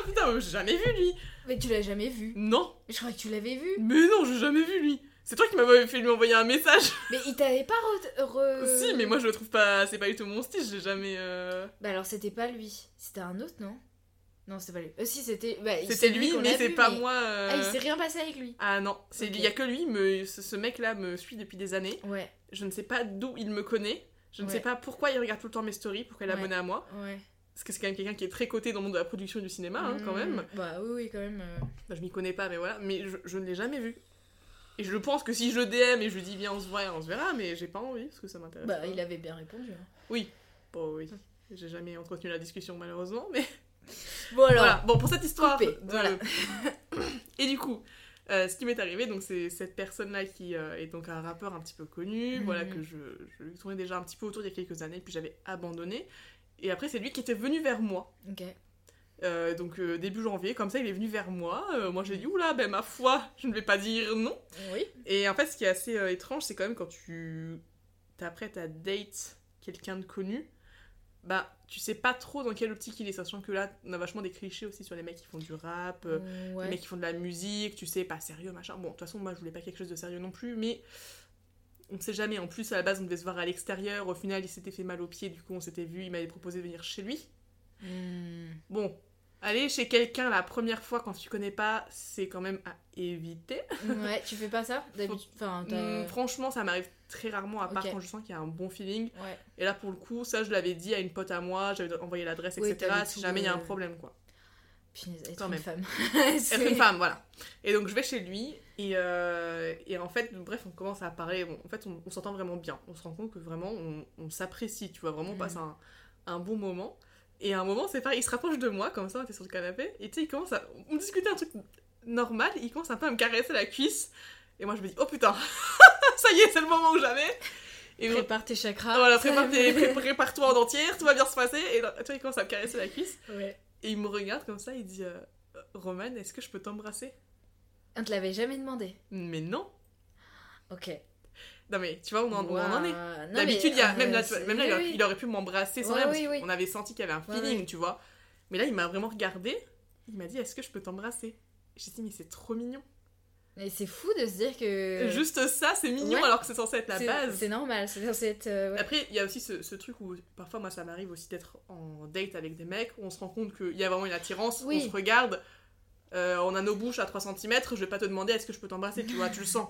Ah putain, mais j'ai jamais vu lui. Mais tu l'as jamais vu. Non, Je crois que tu l'avais vu. mais non, j'ai jamais vu lui. C'est toi qui m'avais fait lui envoyer un message. Mais il t'avait pas re... re- Si, mais moi je le trouve pas. C'est pas du tout mon style. J'ai jamais. euh, Bah alors c'était pas lui. C'était un autre, non? Non, c'était pas lui. Euh, si, c'était. Bah, C'était lui, mais c'est pas mais- moi. euh, Ah, il s'est rien passé avec lui. Ah non, il y a que lui. Me... Ce, ce mec-là me suit depuis des années. Ouais. Je ne sais pas d'où il me connaît. Je ne Ouais. sais pas pourquoi il regarde tout le temps mes stories, pourquoi il est Ouais. abonné à moi. Ouais. Parce que c'est quand même quelqu'un qui est très coté dans le monde de la production et du cinéma, hein, quand même. Mm, Bah oui, oui, quand même. euh. Bah, je m'y connais pas, mais voilà. Mais je, je ne l'ai jamais vu. Et je pense que si je DM et je lui dis viens on se voit, on se verra, mais j'ai pas envie parce que ça m'intéresse. Bah pas. il avait bien répondu. hein. Oui. Bon, oui. J'ai jamais entretenu la discussion malheureusement, mais Bon alors. voilà. Bon, pour cette histoire. Coupé, de- voilà. et du coup, euh, ce qui m'est arrivé, donc c'est cette personne-là qui euh, est donc un rappeur un petit peu connu, Mhm. voilà, que je, je tournais déjà un petit peu autour il y a quelques années, puis j'avais abandonné. Et après, c'est lui qui était venu vers moi. Ok. Euh, donc euh, début janvier, comme ça, il est venu vers moi. Euh, moi, j'ai dit, oula, ben ma foi, je ne vais pas dire non. Oui. Et en fait, ce qui est assez étrange, c'est quand même quand tu t'apprêtes à date quelqu'un de connu, bah, tu sais pas trop dans quelle optique il est, sachant que là, on a vachement des clichés aussi sur les mecs qui font du rap, ouais. les mecs qui font de la musique, tu sais, pas sérieux, machin. Bon, de toute façon, moi, je voulais pas quelque chose de sérieux non plus, mais on ne sait jamais. En plus, à la base, on devait se voir à l'extérieur. Au final, il s'était fait mal au pied, du coup, on s'était vu, il m'avait proposé de venir chez lui. Mm. Bon, aller chez quelqu'un la première fois quand tu connais pas, c'est quand même à éviter. Ouais, tu fais pas ça d'habitude. Enfin, t'as- Hum, franchement, ça m'arrive très rarement, à part quand je sens qu'il y a un bon feeling. Ouais. Et là, pour le coup, ça, je l'avais dit à une pote à moi, j'avais envoyé l'adresse, etc. Si jamais il y a un problème, quoi. Punaise, être Quand une même. femme. Être une femme, voilà. Et donc, je vais chez lui, et, euh, et en fait, bref, on commence à parler. Bon, en fait, on, on s'entend vraiment bien. On se rend compte que vraiment, on, on s'apprécie, tu vois, vraiment, on passe un, un bon moment. Et à un moment, c'est pareil, il se rapproche de moi, comme ça, on était sur le canapé, et tu sais, il commence à. On discutait un truc normal, il commence un peu à me caresser la cuisse. Et moi, je me dis, oh putain, ça y est, c'est le moment où j'avais. Et Prépare tes chakras. Voilà, prépare prépare-toi en entière, tout va bien se passer. Et tu vois, il commence à me caresser la cuisse. Ouais. Et il me regarde comme ça, il dit euh, Roman, est-ce que je peux t'embrasser? On te l'avait jamais demandé. Mais non Ok. Non, mais tu vois, on en, on en est. D'habitude, mais, euh, même là, même il, aurait, oui, il aurait pu m'embrasser sans Ouais, rien, parce oui, qu'on avait senti qu'il y avait un feeling, ouais. tu vois. Mais là, il m'a vraiment regardé. Il m'a dit Est-ce que je peux t'embrasser? J'ai dit Mais c'est trop mignon. Mais c'est fou de se dire que. Juste ça, c'est mignon Ouais. alors que c'est censé être la base. C'est normal, c'est censé être. euh, ouais. Après, il y a aussi ce, ce truc où parfois, moi, ça m'arrive aussi d'être en date avec des mecs où on se rend compte qu'il y a vraiment une attirance, Oui. on se regarde, euh, on a nos bouches à 3 cm, je vais pas te demander est-ce que je peux t'embrasser, tu vois, tu le sens.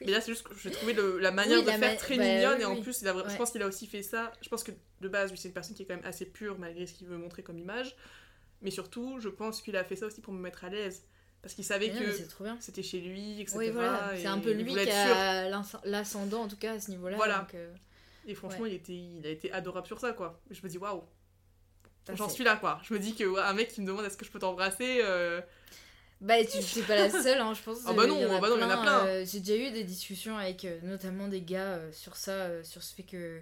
Oui. Mais là, c'est juste que j'ai trouvé le- la manière Oui, de la faire ma- très bah, mignonne et en plus, il a vra- je pense qu'il a aussi fait ça. Je pense que de base, lui, c'est une personne qui est quand même assez pure malgré ce qu'il veut montrer comme image. Mais surtout, je pense qu'il a fait ça aussi pour me mettre à l'aise. Parce qu'il savait non, mais que c'était chez lui, etc. Oui, voilà. C'est un peu lui qui a l'ascendant, en tout cas, à ce niveau-là. Voilà. donc, euh, Et franchement, il, était, il a été adorable sur ça, quoi. Je me dis, waouh, j'en suis là, quoi. Je me dis que ouais, un mec qui me demande est-ce que je peux t'embrasser, euh, Bah, tu t'es pas la seule, hein, je pense. Ah bah euh, non, il y en ah bah non, en a plein. euh, J'ai déjà eu des discussions avec notamment des gars sur ça, sur ce fait que.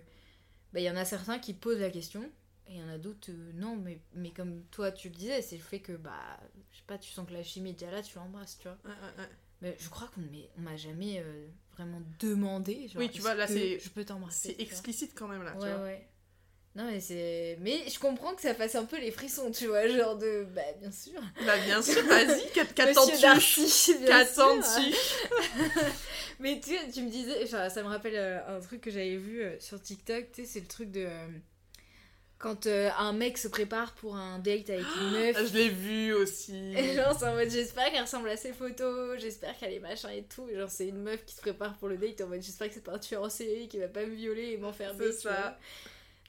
Bah, il y en a certains qui posent la question, et il y en a d'autres, euh, non, mais, mais comme toi tu le disais, c'est le fait que, bah, je sais pas, tu sens que la chimie est déjà là, tu l'embrasses, tu vois. ouais, ouais, ouais. Mais je crois qu'on m'a jamais euh, vraiment demandé. Genre, Oui, tu vois, là, c'est- Je peux t'embrasser. c'est explicite quand même, là, tu vois. ouais. Non, mais c'est. Mais je comprends que ça fasse un peu les frissons, tu vois, genre de. Bah, bien sûr. Bah, bien sûr, vas-y, qu'attends-tu? Qu'attends-tu? Mais tu, tu me disais, ça me rappelle euh, un truc que j'avais vu sur TikTok, tu sais, c'est le truc de. Quand euh, un mec se prépare pour un date avec une meuf. Ah, Je l'ai vu aussi. Et genre, c'est en mode j'espère qu'elle ressemble à ses photos, j'espère qu'elle est machin et tout. Et genre, c'est une meuf qui se prépare pour le date en mode j'espère que c'est pas un tueur en série qui va pas me violer et m'enfermer. C'est ça.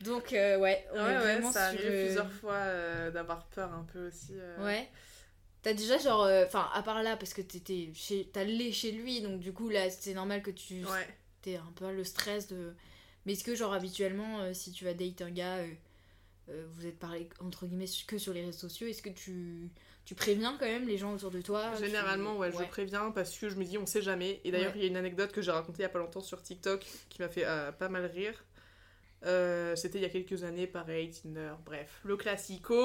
Donc, euh, ouais, on Ouais, est ouais, vraiment ça sur. arrive euh, plusieurs fois euh, d'avoir peur un peu aussi. Ouais. T'as déjà genre, enfin à part là parce que t'étais chez, t'allais chez lui donc du coup là c'est normal que tu Ouais. t'aies un peu le stress de. Mais est-ce que genre habituellement si tu vas date un gars, vous êtes parlé entre guillemets que sur les réseaux sociaux, est-ce que tu tu préviens quand même les gens autour de toi? Tu- Généralement, ouais, je préviens parce que je me dis, on sait jamais. Et d'ailleurs, Ouais. il y a une anecdote que j'ai racontée il y a pas longtemps sur TikTok qui m'a fait euh, pas mal rire. Euh, C'était il y a quelques années, pareil, Tinder, bref, le classico.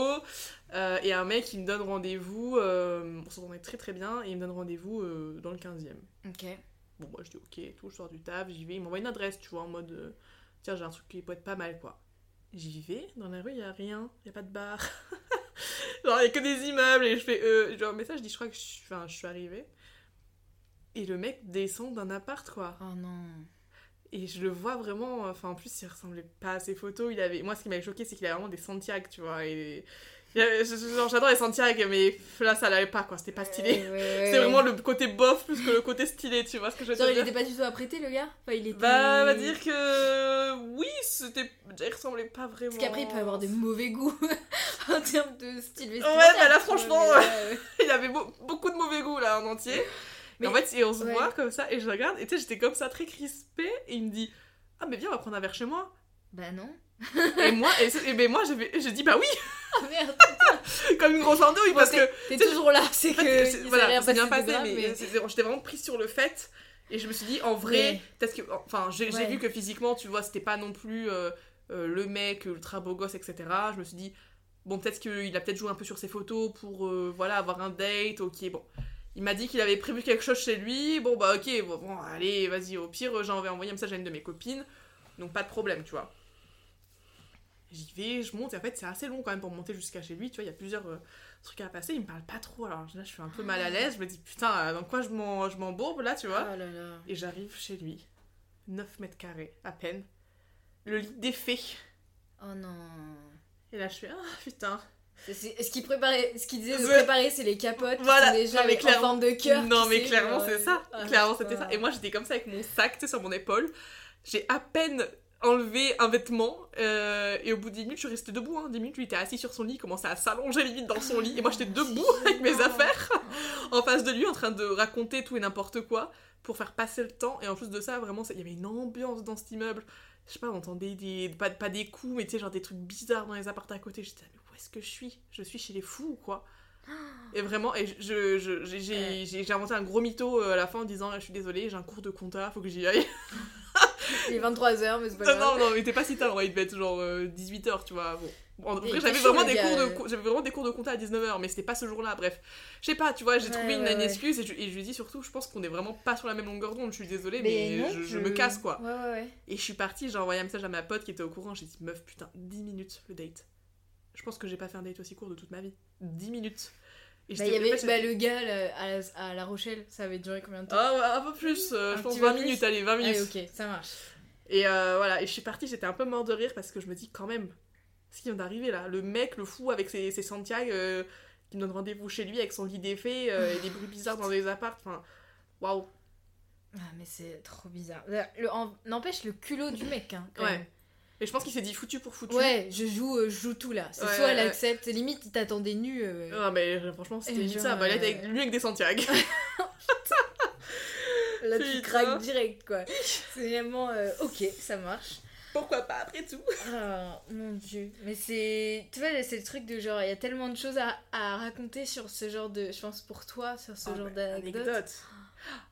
Euh, et un mec, il me donne rendez-vous, euh, on s'entendait très très bien, et il me donne rendez-vous euh, dans le 15e. Ok. Bon, moi je dis ok, tout, je sors du taf, j'y vais. Il m'envoie une adresse, tu vois, en mode euh, tiens, j'ai un truc qui peut être pas mal quoi. J'y vais, dans la rue, il y a rien, il y a pas de bar. genre, il y a que des immeubles, et je fais euh, genre, mais ça, je dis, je crois que je, suis- enfin, je suis arrivée. Et le mec descend d'un appart quoi. Oh non. Et je le vois vraiment, enfin en plus il ressemblait pas à ses photos. Il avait, moi ce qui m'avait choqué c'est qu'il avait vraiment des Santiago, tu vois. Et, J'adore les Santiago, mais là, ça l'allait pas, quoi. C'était pas stylé. Ouais, ouais, ouais, C'était ouais. vraiment le côté bof plus que le côté stylé, tu vois ce que je veux Genre, il dire était pas du tout apprêté, le gars? Enfin, il était... Bah, on va dire que oui, c'était. Il ressemblait pas vraiment. Parce qu'après, il peut avoir de mauvais goûts en termes de style Ouais, vestimentaire. bah là, franchement, mais là, ouais. Il avait beau- beaucoup de mauvais goût là en entier. Mais- Et en fait, et on se ouais. voit comme ça, et je regarde, et tu sais, j'étais comme ça très crispée, et il me dit Ah, mais viens, on va prendre un verre chez moi. Bah non. Et moi, et, et ben moi j'ai dit Bah oui, Ah merde comme une grosse andouille, Bon, parce que. T'es toujours là, c'est que... c'est- voilà, bien passé mais, j'étais vraiment prise sur le fait. Et je me suis dit, en vrai, peut-être que. Enfin, j'ai j'ai Ouais. vu que physiquement, tu vois, c'était pas non plus euh, euh, le mec ultra beau gosse, etc. Je me suis dit, bon, peut-être qu'il a peut-être joué un peu sur ses photos pour, euh, voilà, avoir un date, ok, bon. Il m'a dit qu'il avait prévu quelque chose chez lui, bon, bah, ok, bon, bon, allez, vas-y, au pire, j'ai envoyé un message à une de mes copines, donc pas de problème, tu vois. J'y vais, je monte, et en fait, c'est assez long quand même pour monter jusqu'à chez lui, tu vois, il y a plusieurs euh, trucs à passer, il me parle pas trop, alors là, je suis un peu mal à l'aise, je me dis, putain, euh, dans quoi je m'embourbe là, tu vois. Oh là là. Et j'arrive chez lui, 9 mètres carrés, à peine. Le lit défait. Oh non. Et là, je fais, ah putain. C'est- c'est- Ce qu'il préparait, ce qu'il disait de préparer, c'est les capotes qui Voilà. sont déjà Non, mais en forme de cœur. non, mais sais, clairement, c'est ça. ah, clairement, putain. c'était ça. Et moi, j'étais comme ça avec mon sac, tu sais, sur mon épaule. J'ai à peine enlevé un vêtement. euh, et au bout de 10 minutes, je restée debout. Hein. 10 minutes, lui était assis sur son lit, il commençait à s'allonger limite dans son lit. Et moi, j'étais debout avec mes affaires en face de lui, en train de raconter tout et n'importe quoi pour faire passer le temps. Et en plus de ça, vraiment, ça- il y avait une ambiance dans cet immeuble. Je sais pas, on entendait des, pas, pas des coups, mais tu sais, genre des trucs bizarres dans les appartements à côté. J'étais, mais où est-ce que je suis? Je suis chez les fous ou quoi Et vraiment, et je, j'ai inventé un gros mytho euh, à la fin en disant, je suis désolée, j'ai un cours de compta, faut que j'y aille. Il est 23h, mais c'est pas non, grave. non, non, il était pas si tard, ouais, il devait être genre 18h, tu vois. Bon. En vrai, j'avais vraiment, des cours de, euh. j'avais vraiment des cours de compta à 19h, mais c'était pas ce jour-là, bref. Je sais pas, tu vois, j'ai Ouais, trouvé une, ouais, une ouais. excuse et je, et je lui dis surtout, je pense qu'on est vraiment pas sur la même longueur d'onde, je suis désolée, mais, Mais non, je, je me casse quoi. Ouais, ouais, ouais. Et je suis partie, j'ai envoyé un message à ma pote qui était au courant, j'ai dit, meuf, putain, 10 minutes le date. Je pense que j'ai pas fait un date aussi court de toute ma vie. 10 minutes. Et Bah, y avait bah, le gars là, à, la, à La Rochelle, ça avait duré combien de temps? Ah, ouais, un peu plus, euh, Un je pense petit 20 peu plus. minutes, allez, 20 minutes. Allez, ok, ça marche. Et euh, voilà, et je suis partie, j'étais un peu mort de rire parce que je me dis quand même, ce qui vient d'arriver là, le mec, le fou avec ses, ses Santiago euh, qui me donne rendez-vous chez lui avec son lit défait euh, et des bruits bizarres dans les apparts, enfin, waouh. Ah, mais c'est trop bizarre. Le, en- N'empêche le culot du mec, hein, quand Ouais. même. Et je pense qu'il s'est dit foutu pour foutu. Ouais, je joue, euh, je joue tout là. C'est Ouais, soit elle ouais. accepte, limite il t'attendait nu. euh, Ah, mais euh, franchement, c'était Et limite genre, ça, bah, euh, avec lui avec des Santiago. Là tu Putain. craques direct quoi. C'est vraiment euh, ok, ça marche. Pourquoi pas après tout? Ah, mon dieu. Mais c'est. Tu vois, c'est le truc de genre, il y a tellement de choses à, à raconter sur ce genre de. Je pense pour toi, sur ce Ah, genre bah, d'anecdote. anecdote.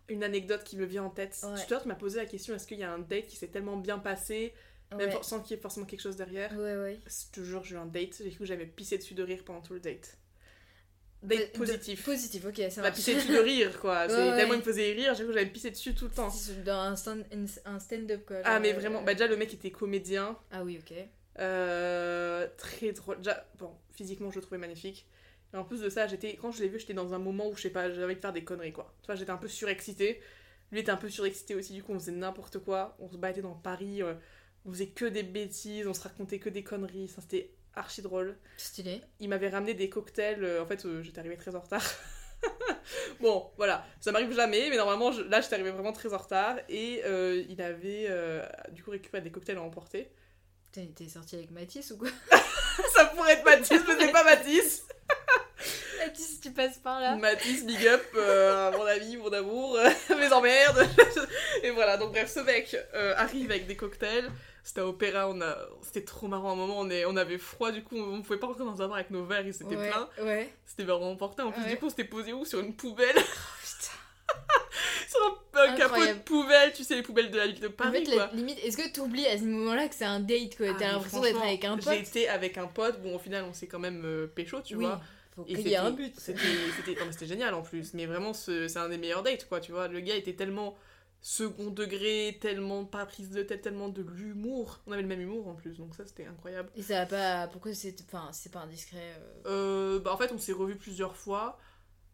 Une anecdote qui me vient en tête. Ouais. Tout à l'heure, tu m'as posé la question est-ce qu'il y a un date qui s'est tellement bien passé, même Ouais. sans qu'il y ait forcément quelque chose derrière ouais, ouais. Jure, j'ai eu un date, j'ai cru que j'avais pissé dessus de rire pendant tout le date. Date De- positif. Positif, ok, ça Bah, marche. pisser dessus de rire, quoi. C'est Ouais, tellement il me faisait rire, j'ai cru que j'avais pissé dessus tout le temps. C'est Dans un stand- un stand-up quoi. Ah, mais euh, vraiment, bah déjà le mec était comédien, Ah oui, ok. euh, très drôle. Déjà, bon, physiquement je le trouvais magnifique. Et en plus de ça, j'étais, quand je l'ai vu, j'étais dans un moment où je sais pas, j'avais envie de faire des conneries, quoi. Tu vois, j'étais un peu surexcitée. Lui était un peu surexcité aussi, du coup on faisait n'importe quoi. On se battait dans Paris, euh, on faisait que des bêtises, on se racontait que des conneries. Ça, c'était archi drôle. Stylé. il m'avait ramené des cocktails. euh, en fait, euh, j'étais arrivée très en retard. bon, voilà, ça m'arrive jamais, mais normalement, je- là, j'étais arrivée vraiment très en retard. Et euh, il avait euh, du coup récupéré des cocktails à emporter. T'es sorti avec Mathis ou quoi? Ça pourrait être Mathis, mais c'est pas Mathis. Mathis, tu passes par là Mathis, big up, euh, mon ami, mon amour, mes emmerdes. et voilà, donc bref, ce mec arrive avec des cocktails. C'était à Opéra, on a... c'était trop marrant. À un moment, on, est... on avait froid, du coup, on pouvait pas rentrer dans un bar avec nos verres, ils s'étaient ouais, pleins. Ouais. C'était vraiment emporté. En plus, Ouais. du coup, on s'était posé où? Sur une poubelle. Putain. sur un, un capot de poubelle, tu sais, les poubelles de la ville de En Paris, fait, quoi. la limite, est-ce que t'oublies à ce moment-là que c'est un date quoi? Ah, T'as l'impression d'être avec un J'ai pote? été avec un pote, bon, au final, on s'est quand même euh, pécho, tu Oui, vois. faut Et y ait un but. C'était génial en plus, mais vraiment, ce- c'est un des meilleurs dates, quoi, tu vois. Le gars était tellement second degré, tellement pas prise de tête, tellement de l'humour. On avait le même humour en plus, donc ça, c'était incroyable. Et ça va pas. Pourquoi c'est. Enfin, c'est pas indiscret. euh, Euh, bah, en fait, on s'est revus plusieurs fois,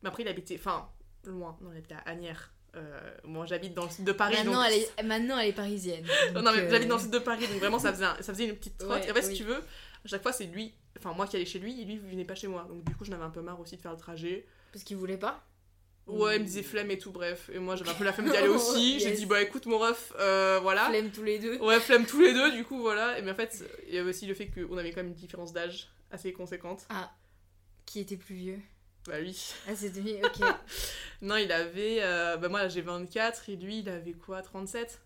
mais après, il habitait, enfin, loin, non, il habitait à Agnières. Euh, moi, j'habite dans le sud de Paris, Maintenant, donc elle est... Maintenant, elle est parisienne. Non, donc, non, mais euh, j'habite dans le sud de Paris, donc vraiment ça faisait, un- ça faisait une petite trotte. Ouais, et en fait, oui. si tu veux, à chaque fois c'est lui Enfin, moi qui allais chez lui, lui, il venait pas chez moi. Donc, du coup, je n'avais un peu marre aussi de faire le trajet. Parce qu'il voulait pas? Ouais, il me disait flemme et tout, bref. Et moi, j'avais un peu la flemme d'y aller aussi. J'ai dit, bah écoute, mon ref, euh, voilà. Flemme tous les deux. Ouais, flemme tous les deux, du coup, voilà. Et mais en fait, il y avait aussi le fait qu'on avait quand même une différence d'âge assez conséquente. Ah, qui était plus vieux Bah, lui. Ah, c'était lui, ok. Non, il avait. euh, Bah, moi, j'ai 24 et lui, il avait quoi 37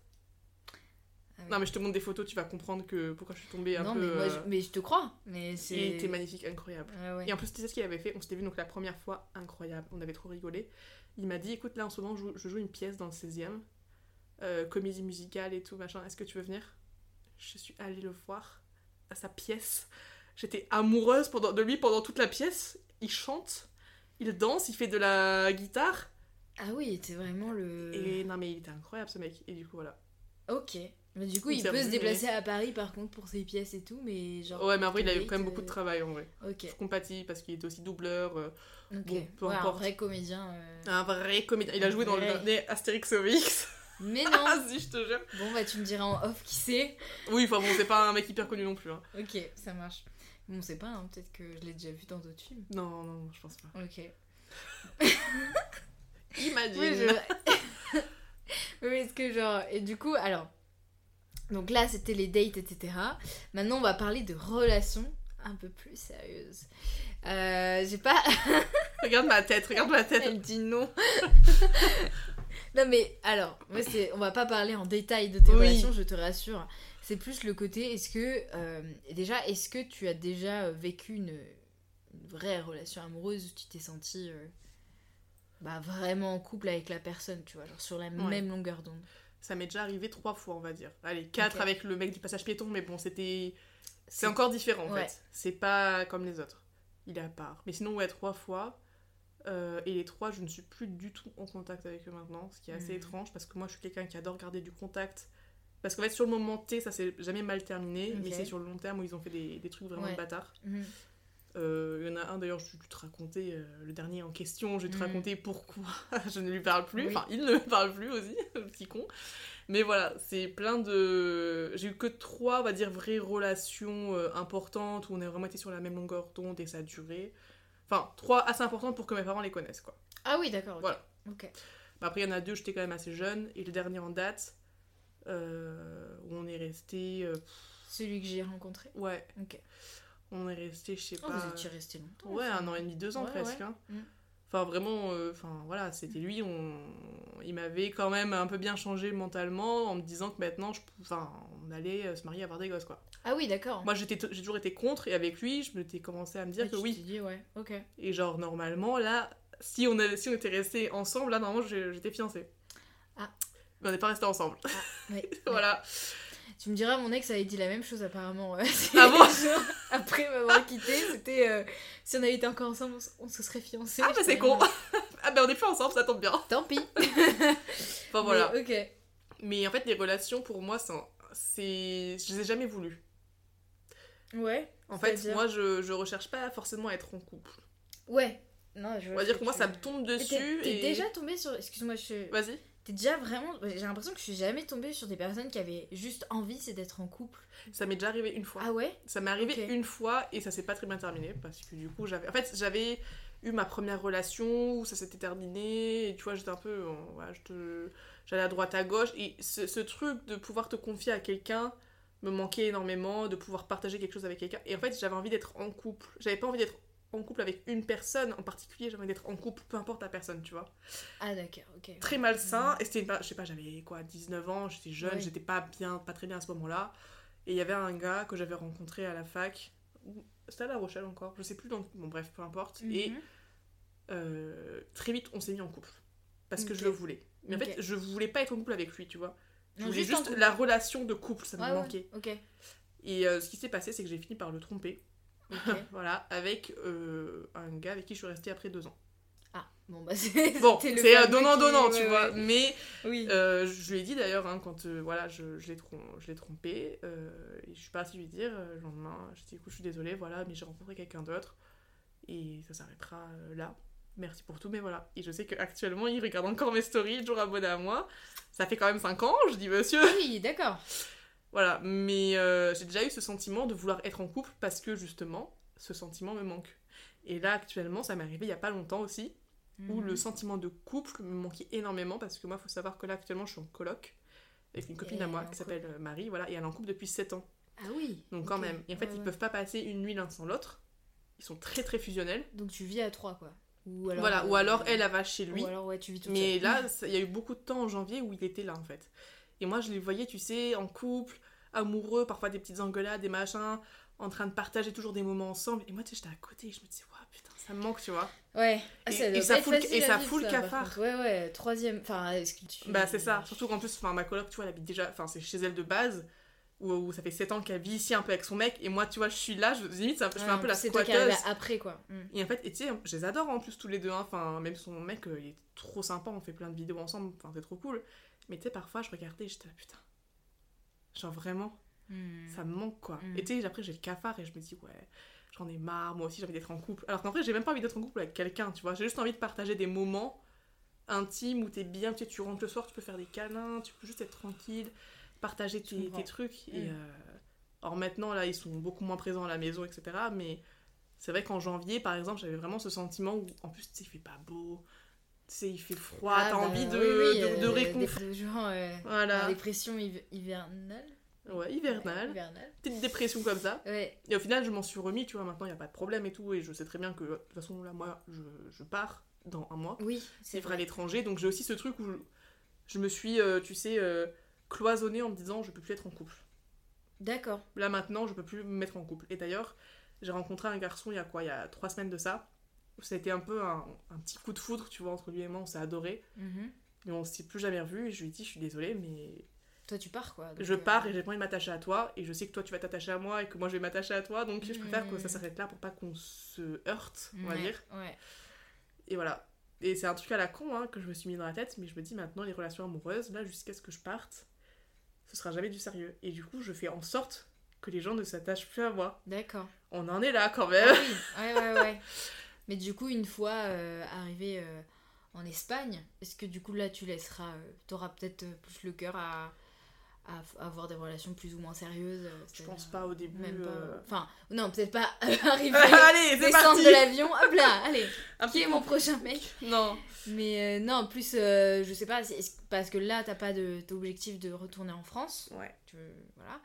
Ah oui. Non, mais je te montre des photos, tu vas comprendre que pourquoi je suis tombée un non, peu. mais, moi, euh, je... mais je te crois. Mais c'est. Il était magnifique, incroyable. Ah ouais. Et en plus, tu sais ce qu'il avait fait? On s'était vu donc la première fois, incroyable. On avait trop rigolé. Il m'a dit écoute, là en ce moment, je joue, je joue une pièce dans le 16e, euh, comédie musicale et tout, machin. Est-ce que tu veux venir? Je suis allée le voir à sa pièce. J'étais amoureuse pendant, de lui pendant toute la pièce. Il chante, il danse, il fait de la guitare. Ah oui, c'était vraiment le. Et non, mais il était incroyable ce mec. Et du coup, voilà. Ok. Mais du coup, Il peut se déplacer à Paris par contre pour ses pièces et tout, mais genre. Ouais, mais après, il avait date, quand même beaucoup de travail en vrai. Ok. Je compatis parce qu'il était aussi doubleur. euh, Ok. Bon, peu ouais, un vrai comédien. euh. un vrai comédien. Il a joué dans le dernier Astérix Obélix. Mais non Ah, si, je te jure. Bon, bah tu me diras en off qui c'est. Oui, enfin bon, c'est pas un mec hyper connu non plus. Hein. Ok, ça marche. Bon, on sait pas, hein, peut-être que je l'ai déjà vu dans d'autres films. Non, non, non, je pense pas. Ok. Imagine. Oui, je... mais est-ce que genre... Et du coup, alors... Donc là, c'était les dates, etc. Maintenant, on va parler de relations un peu plus sérieuses. Euh, j'ai pas... Regarde ma tête, regarde ma tête. Elle dit non. non mais alors, moi on va pas parler en détail de tes Oui. relations, je te rassure. C'est plus le côté, est-ce que euh, déjà, est-ce que tu as déjà euh, vécu une, une vraie relation amoureuse où tu t'es senti euh, bah, vraiment en couple avec la personne, tu vois, genre sur la même longueur d'onde. Ça m'est déjà arrivé trois fois, on va dire. Allez, quatre avec le mec du passage piéton, mais bon, c'était. C'est encore différent en Ouais. fait. C'est pas comme les autres. Il est à part. Mais sinon, ouais, trois fois. Euh, et les trois, je ne suis plus du tout en contact avec eux maintenant, ce qui est assez Mhm. étrange parce que moi, je suis quelqu'un qui adore garder du contact. Parce qu'en fait, sur le moment T, ça s'est jamais mal terminé, mais c'est sur le long terme où ils ont fait des, des trucs vraiment Ouais. de bâtards. Mhm. Euh, Il y en a un d'ailleurs, je vais te raconter, euh, le dernier en question, je vais te Mhm. raconter pourquoi je ne lui parle plus. Oui. Enfin, il ne me parle plus aussi, le petit con. Mais voilà, c'est plein de. J'ai eu que trois, on va dire, vraies relations euh, importantes où on a vraiment été sur la même longueur d'onde et ça a duré. Enfin, trois assez importantes pour que mes parents les connaissent, quoi. Ah oui, d'accord. Voilà. Ok. Bah, après, il y en a deux, j'étais quand même assez jeune. Et le dernier en date, euh, où on est resté. euh, Celui que j'ai rencontré. ouais. Ok. On est resté, je sais Oh, pas. vous étiez resté longtemps. Ouais, enfin. un an et demi, deux ans Ouais, presque. ouais. hein. Mm. Enfin, vraiment, euh, enfin voilà, c'était lui, on... il m'avait quand même un peu bien changé mentalement en me disant que maintenant, je... enfin, on allait euh, se marier, avoir des gosses, quoi. Ah oui, d'accord. Moi, j'étais j'ai toujours été contre, et avec lui, je m'étais commencé à me dire Ah, que tu oui. dit, ouais, ok. Et genre, normalement, là, si on, avait- si on était restés ensemble, là, normalement, j'étais fiancée. Ah. Mais on n'est pas restés ensemble. Oui. voilà. Tu me diras, mon ex avait dit la même chose apparemment. Ah bon Genre, Après m'avoir quitté, c'était euh, si on avait été encore ensemble, on se serait fiancés. Ah, bah c'est con. ah, ben on est plus ensemble, ça tombe bien. Tant pis. Enfin, voilà. Mais, ok. Mais en fait, les relations, pour moi, c'est... Je les ai jamais voulues. Ouais. En fait, moi, je, je recherche pas forcément à être en couple. Ouais. Non, je On va dire que moi, ça me tombe dessus. T'es et... déjà tombée sur. Excuse-moi, je. Vas-y. T'es déjà vraiment. J'ai l'impression que je suis jamais tombée sur des personnes qui avaient juste envie, c'est d'être en couple. Ça m'est déjà arrivé une fois. Ah ouais? Ça m'est arrivé une fois et ça s'est pas très bien terminé parce que du coup, j'avais. En fait, j'avais eu ma première relation où ça s'était terminé et tu vois, j'étais un peu. en- voilà, je te- J'allais à droite à gauche et ce, ce truc de pouvoir te confier à quelqu'un me manquait énormément, de pouvoir partager quelque chose avec quelqu'un. Et en fait, j'avais envie d'être en couple. J'avais pas envie d'être en couple avec une personne en particulier, j'avais envie d'être en couple, peu importe la personne, tu vois. Ah d'accord, ok. très malsain. Et c'était, je sais pas, j'avais quoi, 19 ans, j'étais jeune, j'étais pas bien, pas très bien à ce moment-là. Et il y avait un gars que j'avais rencontré à la fac. C'était à La Rochelle encore, je sais plus. Dans... Bon, bref, peu importe. Et Mhm. euh, très vite, on s'est mis en couple. Parce que je le voulais. Mais en fait, je voulais pas être en couple avec lui, tu vois. Je Non, voulais juste la relation de couple, ça me Ouais, ouais, manquait. Ok. Et euh, ce qui s'est passé, c'est que j'ai fini par le tromper. Voilà, avec euh, un gars avec qui je suis restée après deux ans. Ah, bon bah c'est. Bon, c'est euh, fameux donnant-donnant, qui- tu ouais, vois. ouais. Mais Oui. Euh, je lui ai dit d'ailleurs, hein, quand euh, voilà, je, je l'ai trom- je l'ai trompé, et je suis partie lui dire le lendemain, je dit écoute, je suis désolée, voilà, mais j'ai rencontré quelqu'un d'autre, et ça s'arrêtera là. Merci pour tout, mais voilà. Et je sais qu'actuellement, il regarde encore mes stories, toujours abonné à moi. Ça fait quand même 5 ans, je dis monsieur. Oui, d'accord. Voilà, mais euh, j'ai déjà eu ce sentiment de vouloir être en couple parce que justement, ce sentiment me manque. Et là, actuellement, ça m'est arrivé il y a pas longtemps aussi, où Mhm. le sentiment de couple me manquait énormément parce que moi, il faut savoir que là, actuellement, je suis en coloc avec une copine Et à moi qui s'appelle euh, Marie, voilà, et elle est en couple depuis 7 ans. Ah oui. Donc quand même. Et en fait, Ouais, ils ouais. peuvent pas passer une nuit l'un sans l'autre. Ils sont très très fusionnels. Donc tu vis à trois quoi. Ou alors, voilà, ou euh, alors elle, elle va chez lui. Ou alors ouais, tu vis toute Mais là, il y a eu beaucoup de temps en janvier où il était là en fait. Et moi, je les voyais, tu sais, en couple, amoureux, parfois des petites engueulades, des machins, en train de partager toujours des moments ensemble. Et moi, tu sais, j'étais à côté et je me disais, waouh, putain, ça me manque, tu vois. Ouais. Ah, Et- ça et fout le- facile et à ça vivre, fout le par cafard. Ouais ouais. Troisième. Enfin, est-ce que tu. Bah, c'est ça. Surtout qu'en plus, enfin, ma coloc, tu vois, elle habite déjà, enfin, c'est chez elle de base. Où, où ça fait 7 ans qu'elle vit ici un peu avec son mec, et moi, tu vois, je suis là, je, limite, ça- je fais un peu la squatteuse. après quoi. Mm. Et en fait, et tu sais, je les adore en plus tous les deux. hein. Enfin, même son mec, euh, il est trop sympa, on fait plein de vidéos ensemble, enfin, c'est trop cool. Mais tu sais, parfois, je regardais j'étais là, putain. Genre vraiment, Mm. ça me manque quoi. Mm. Et tu sais, après, j'ai le cafard et je me dis, ouais, j'en ai marre, moi aussi, j'ai envie d'être en couple. Alors qu'en vrai, j'ai même pas envie d'être en couple avec quelqu'un, tu vois. J'ai juste envie de partager des moments intimes où t'es bien, tu sais, tu rentres le soir, tu peux faire des câlins, tu peux juste être tranquille, partager tes, tes trucs. Et, Mm. euh, Alors maintenant, là, ils sont beaucoup moins présents à la maison, etc. Mais c'est vrai qu'en janvier, par exemple, j'avais vraiment ce sentiment où, en plus, tu sais, il fait pas beau, il fait froid, Ah, t'as bah, envie de, oui, oui, de, de euh, réconfort. euh, Voilà. la dépression hiv- hivernale. Ouais, hivernal. Ouais, hivernale. Petite dépression comme ça. Ouais. Et au final, je m'en suis remis, tu vois, maintenant, il n'y a pas de problème et tout. Et je sais très bien que, de toute façon, là, moi, je, je pars dans un mois. Oui, c'est vivre à vrai. l'étranger. Donc j'ai aussi ce truc où je, je me suis, euh, tu sais, euh, cloisonnée en me disant, je peux plus être en couple. D'accord. Là, maintenant, je peux plus me mettre en couple. Et d'ailleurs, j'ai rencontré un garçon il y a quoi? Il y a trois semaines de ça. Ça a été un peu un, un petit coup de foudre, tu vois, entre lui et moi. On s'est adoré. Mhm. Mais on s'est plus jamais revu. Et je lui ai dit, je suis désolée, mais Toi, tu pars quoi. donc, je euh, pars et j'ai pas envie de m'attacher à toi. Et je sais que toi, tu vas t'attacher à moi et que moi, je vais m'attacher à toi. Donc je préfère que ça s'arrête là pour pas qu'on se heurte, on va ouais, dire. Ouais. Et voilà. Et c'est un truc à la con hein, que je me suis mis dans la tête, mais je me dis maintenant, les relations amoureuses, là, jusqu'à ce que je parte, ce sera jamais du sérieux. Et du coup, je fais en sorte que les gens ne s'attachent plus à moi. D'accord. On en est là quand Ah même. oui, ouais, ouais, ouais. Mais du coup, une fois euh, arrivé euh, en Espagne, est-ce que du coup là tu laisseras, euh, t'auras peut-être euh, plus le cœur à, à avoir des relations plus ou moins sérieuses euh, Je pense pas au début. Même pas. euh. Enfin, non, peut-être pas arriver, Allez, descendre parti de l'avion, hop là, allez, qui est mon prochain mec? Non. Mais euh, non, plus, euh, je sais pas, parce que là t'as pas de- d'objectif de retourner en France. Ouais. tu veux- voilà.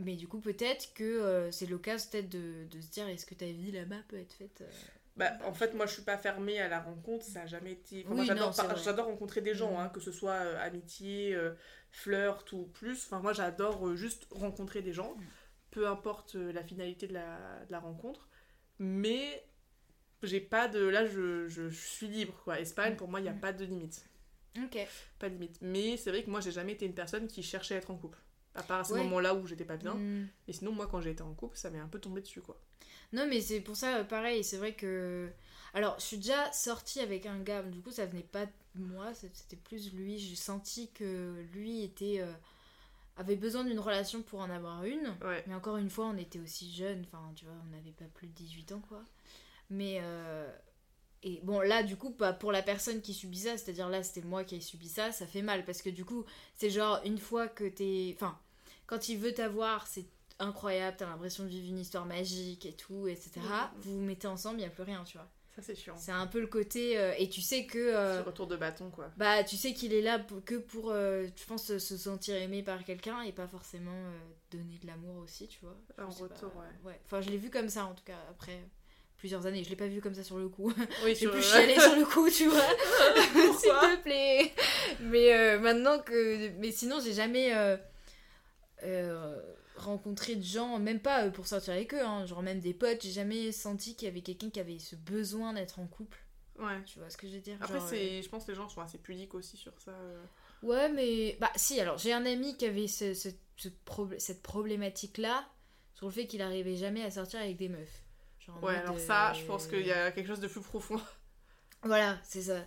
Mais du coup, peut-être que euh, c'est l'occasion peut-être de, de se dire est-ce que ta vie là-bas peut être faite Bah, en fait, moi, je suis pas fermée à la rencontre. Ça a jamais été. Enfin, Oui, j'adore, rencontrer des gens, Mhm. hein, que ce soit euh, amitié, euh, flirt ou plus. Enfin, moi, j'adore euh, juste rencontrer des gens, peu importe euh, la finalité de la, de la rencontre. Mais j'ai pas de. Là, je, je, je suis libre, quoi. Espagne, pour moi, il n'y a Mhm. pas de limite. Ok. Pas de limite. Mais c'est vrai que moi, j'ai jamais été une personne qui cherchait à être en couple. À part à ce Ouais. moment-là où j'étais pas bien. Hmm. Et sinon, moi, quand j'ai été en couple, ça m'est un peu tombé dessus, quoi. Non, mais c'est pour ça, euh, pareil, c'est vrai que. Alors, je suis déjà sortie avec un gars, du coup, ça venait pas de moi, c'était plus lui. J'ai senti que lui était. euh, avait besoin d'une relation pour en avoir une. Ouais. Mais encore une fois, on était aussi jeunes, enfin, tu vois, on n'avait pas plus de 18 ans, quoi. Mais. euh, Et bon, là, du coup, pas pour la personne qui subit ça, c'est-à-dire là, c'était moi qui ai subi ça, ça fait mal. Parce que du coup, c'est genre, une fois que t'es. Enfin, quand il veut t'avoir, c'est incroyable, t'as l'impression de vivre une histoire magique et tout, etc. Vous vous mettez ensemble, il n'y a plus rien, tu vois. Ça, c'est chiant. C'est un peu le côté. euh, et tu sais que. euh, Ce retour de bâton, quoi. bah, tu sais qu'il est là que pour, euh, je pense, se sentir aimé par quelqu'un et pas forcément euh, donner de l'amour aussi, tu vois. Je En retour, pas, ouais. Enfin, je l'ai vu comme ça, en tout cas, après plusieurs années. Je l'ai pas vu comme ça sur le coup. Oui, J'ai plus chialé sur le coup, tu vois. S'il te plaît. Mais maintenant que. Mais sinon, j'ai jamais euh, rencontré de gens, même pas euh, pour sortir avec eux, hein, genre même des potes, j'ai jamais senti qu'il y avait quelqu'un qui avait ce besoin d'être en couple. Ouais. Tu vois ce que je veux dire? Après, euh, c'est, je pense que les gens sont assez pudiques aussi sur ça. euh. Ouais, mais. Bah, si, alors, j'ai un ami qui avait ce, ce- cette problématique-là sur le fait qu'il arrivait jamais à sortir avec des meufs. Genre Ouais, alors ça, je pense qu'il y a quelque chose de plus profond. Voilà, c'est ça.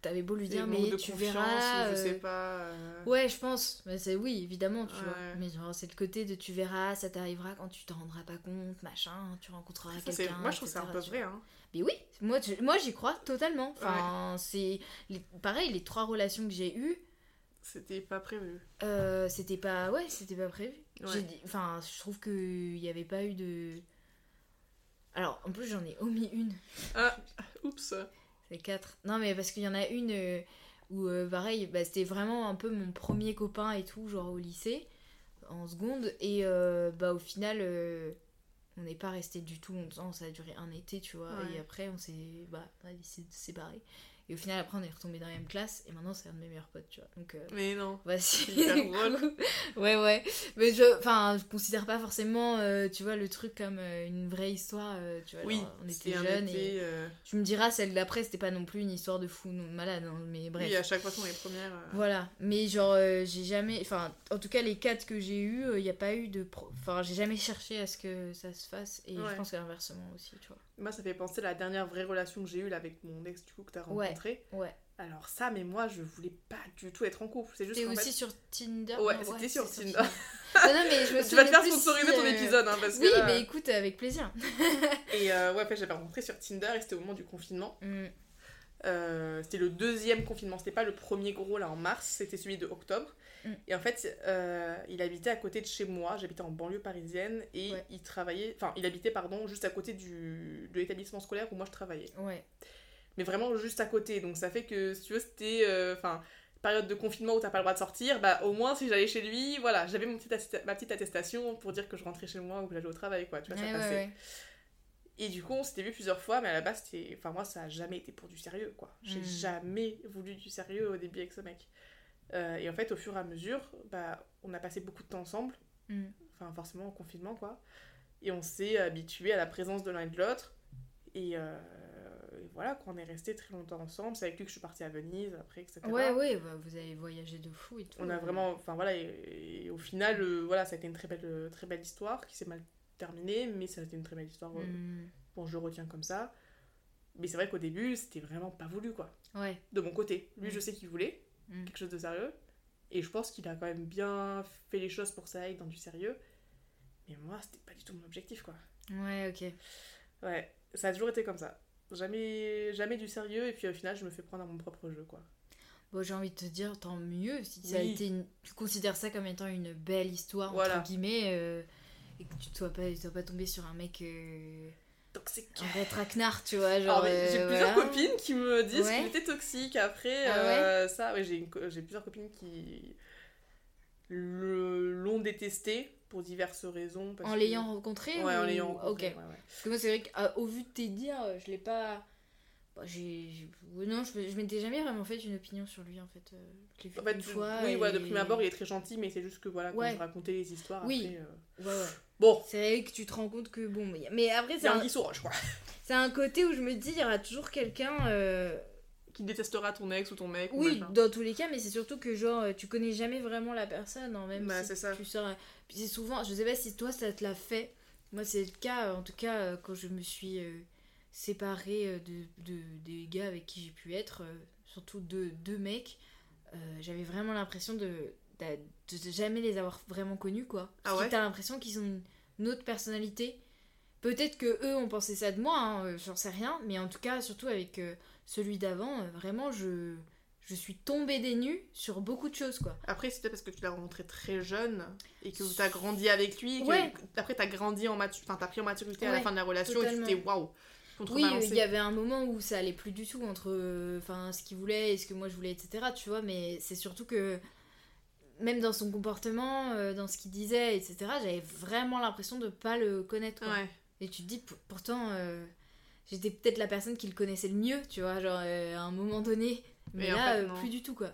T'avais beau lui dire, mais tu verras. je euh, sais pas. euh. Ouais, je pense. Mais c'est oui, évidemment, tu Ouais. vois. Mais genre, c'est le côté de tu verras, ça t'arrivera quand tu t'en rendras pas compte, machin, tu rencontreras quelqu'un. Moi, je trouve ça un peu vrai. Hein. Mais oui, moi, tu- moi j'y crois totalement. Enfin, c'est. les- Pareil, les trois relations que j'ai eues, C'était pas prévu. euh, c'était pas. Ouais, c'était pas prévu. Ouais. Enfin, je trouve qu'il n'y avait pas eu de. Alors, en plus, j'en ai omis une. Ah, oups. C'est quatre. Non, mais parce qu'il y en a une euh, où, euh, pareil, bah, c'était vraiment un peu mon premier copain et tout, genre au lycée, en seconde. Et euh, bah, au final, on n'est pas resté du tout longtemps. Ça a duré un été, tu vois. Ouais. Et après, on s'est bah, on a décidé de se séparer. Et au final, après, on est retombé dans la même classe. Et maintenant, c'est un de mes meilleurs potes, tu vois. Donc, euh, Mais non. Voici. Drôle. ouais, ouais. Mais je, enfin, je considère pas forcément, euh, tu vois, le truc comme euh, une vraie histoire. euh, tu vois, Oui, genre, on était jeunes été, et tu me diras, celle d'après, c'était pas non plus une histoire de fou non, malade, hein, mais bref. Oui, à chaque fois qu'on est première. Voilà, mais genre, j'ai jamais. Enfin, en tout cas, les quatre que j'ai eu, il n'y a pas eu de. pro- Enfin, j'ai jamais cherché à ce que ça se fasse, et Ouais. je pense que inversement aussi, tu vois. Moi, ça fait penser à la dernière vraie relation que j'ai eue là, avec mon ex, du coup, que t'as rencontré. Ouais. Alors, ça, mais moi, je voulais pas du tout être en couple. C'est juste T'es aussi fait. sur Tinder Ouais, Non, c'était sur Tinder. Non, non, mais je me Tu vas te faire sponsoriser si, ton euh, épisode, hein, parce que. Oui, là- mais écoute, avec plaisir. Et euh, ouais, en fait, j'avais rencontré sur Tinder et c'était au moment du confinement. Mm. Euh, c'était le deuxième confinement, c'était pas le premier gros là en mars, c'était celui de octobre. Mm. Et en fait, euh, il habitait à côté de chez moi, j'habitais en banlieue parisienne et Ouais. il travaillait, enfin, il habitait, pardon, juste à côté du, de l'établissement scolaire où moi je travaillais. Ouais. Mais vraiment juste à côté, donc ça fait que si tu veux, c'était, euh, enfin, période de confinement où t'as pas le droit de sortir, bah au moins si j'allais chez lui, voilà, j'avais ma petite attestation pour dire que je rentrais chez moi ou que j'allais au travail, quoi, tu vois, ça passait. Et du coup, on s'était vu plusieurs fois, mais à la base, c'était. Enfin, moi, ça a jamais été pour du sérieux, quoi. J'ai Mm. jamais voulu du sérieux au début avec ce mec. Euh, et en fait, au fur et à mesure, bah, on a passé beaucoup de temps ensemble. Mm. Enfin, forcément, en confinement, quoi. Et on s'est habitué à la présence de l'un et de l'autre. Et, euh, et voilà, quoi, on est resté très longtemps ensemble. C'est avec lui que je suis partie à Venise, après, etc. Ouais, ouais, bah, vous avez voyagé de fou et tout. On a vraiment. Enfin, voilà, et, et au final, euh, voilà, ça a été une très belle, très belle histoire qui s'est mal terminée, mais ça a été une très belle histoire. euh, Mm. Bon, je le retiens comme ça. Mais c'est vrai qu'au début, c'était vraiment pas voulu, quoi. Ouais. De mon côté. Lui, Mm. je sais qu'il voulait Mm. quelque chose de sérieux. Et je pense qu'il a quand même bien fait les choses pour ça aille dans du sérieux. Mais moi, c'était pas du tout mon objectif, quoi. Ouais, ok. Ouais, ça a toujours été comme ça. Jamais, jamais du sérieux, et puis au final, je me fais prendre à mon propre jeu, quoi. Bon, j'ai envie de te dire, tant mieux si ça a été une... Tu considères ça comme étant une belle histoire, Voilà. entre guillemets, euh, et que tu ne sois pas, sois pas tombé sur un mec, euh, Toxique. un vrai traquenard, tu vois, Alors, genre... mais j'ai euh, plusieurs voilà. copines qui me disent Ouais. qu'il était toxique. Après, Ah euh, ça, ouais, j'ai une j'ai plusieurs copines qui le- l'ont détesté pour diverses raisons. parce En que- l'ayant rencontré Ouais, en l'ayant rencontré. Ok. Parce que moi, c'est vrai qu'au vu de tes dires, euh, je l'ai pas... bah, j'ai... Non, je, je m'étais jamais vraiment fait une opinion sur lui, en fait. euh, Je l'ai En fait, une je- fois. oui, et- de prime abord, il est très gentil, mais c'est juste que voilà, quand Ouais. je racontais les histoires, Oui. après. euh, ouais. Bon, C'est vrai que tu te rends compte que, bon... Mais, après, c'est un un... sous roche, quoi. c'est un côté où je me dis, il y aura toujours quelqu'un... euh, Qui détestera ton ex ou ton mec. ou Oui, dans tous les cas, mais c'est surtout que genre tu connais jamais vraiment la personne, hein, même Bah, si c'est ça. tu sors. Puis c'est souvent, je sais pas si toi ça te l'a fait. Moi c'est le cas, en tout cas euh, quand je me suis euh, séparée de, de- des gars avec qui j'ai pu être, euh, surtout deux, deux mecs, j'avais vraiment l'impression de, de, jamais les avoir vraiment connus quoi. Ah que ouais T'as l'impression qu'ils ont une, une autre personnalité. Peut-être que eux ont pensé ça de moi, hein, euh, j'en sais rien, mais en tout cas surtout avec euh, celui d'avant, euh, vraiment je je suis tombée des nues sur beaucoup de choses quoi. Après, c'était parce que tu l'as rencontré très jeune et que tu as grandi avec lui. et que- Ouais. Après, tu as grandi en maturité, enfin, tu as pris en maturité à la fin de la relation et tu t'es waouh. Oui, il y avait un moment où ça allait plus du tout entre euh, ce qu'il voulait et ce que moi je voulais, etc. Tu vois, mais c'est surtout que même dans son comportement, euh, dans ce qu'il disait, etc., j'avais vraiment l'impression de pas le connaître. quoi. Ouais. Et tu te dis, pourtant, euh, j'étais peut-être la personne qui le connaissait le mieux, tu vois, genre euh, à un moment donné. Mais Mais en là, fait, plus du tout, quoi.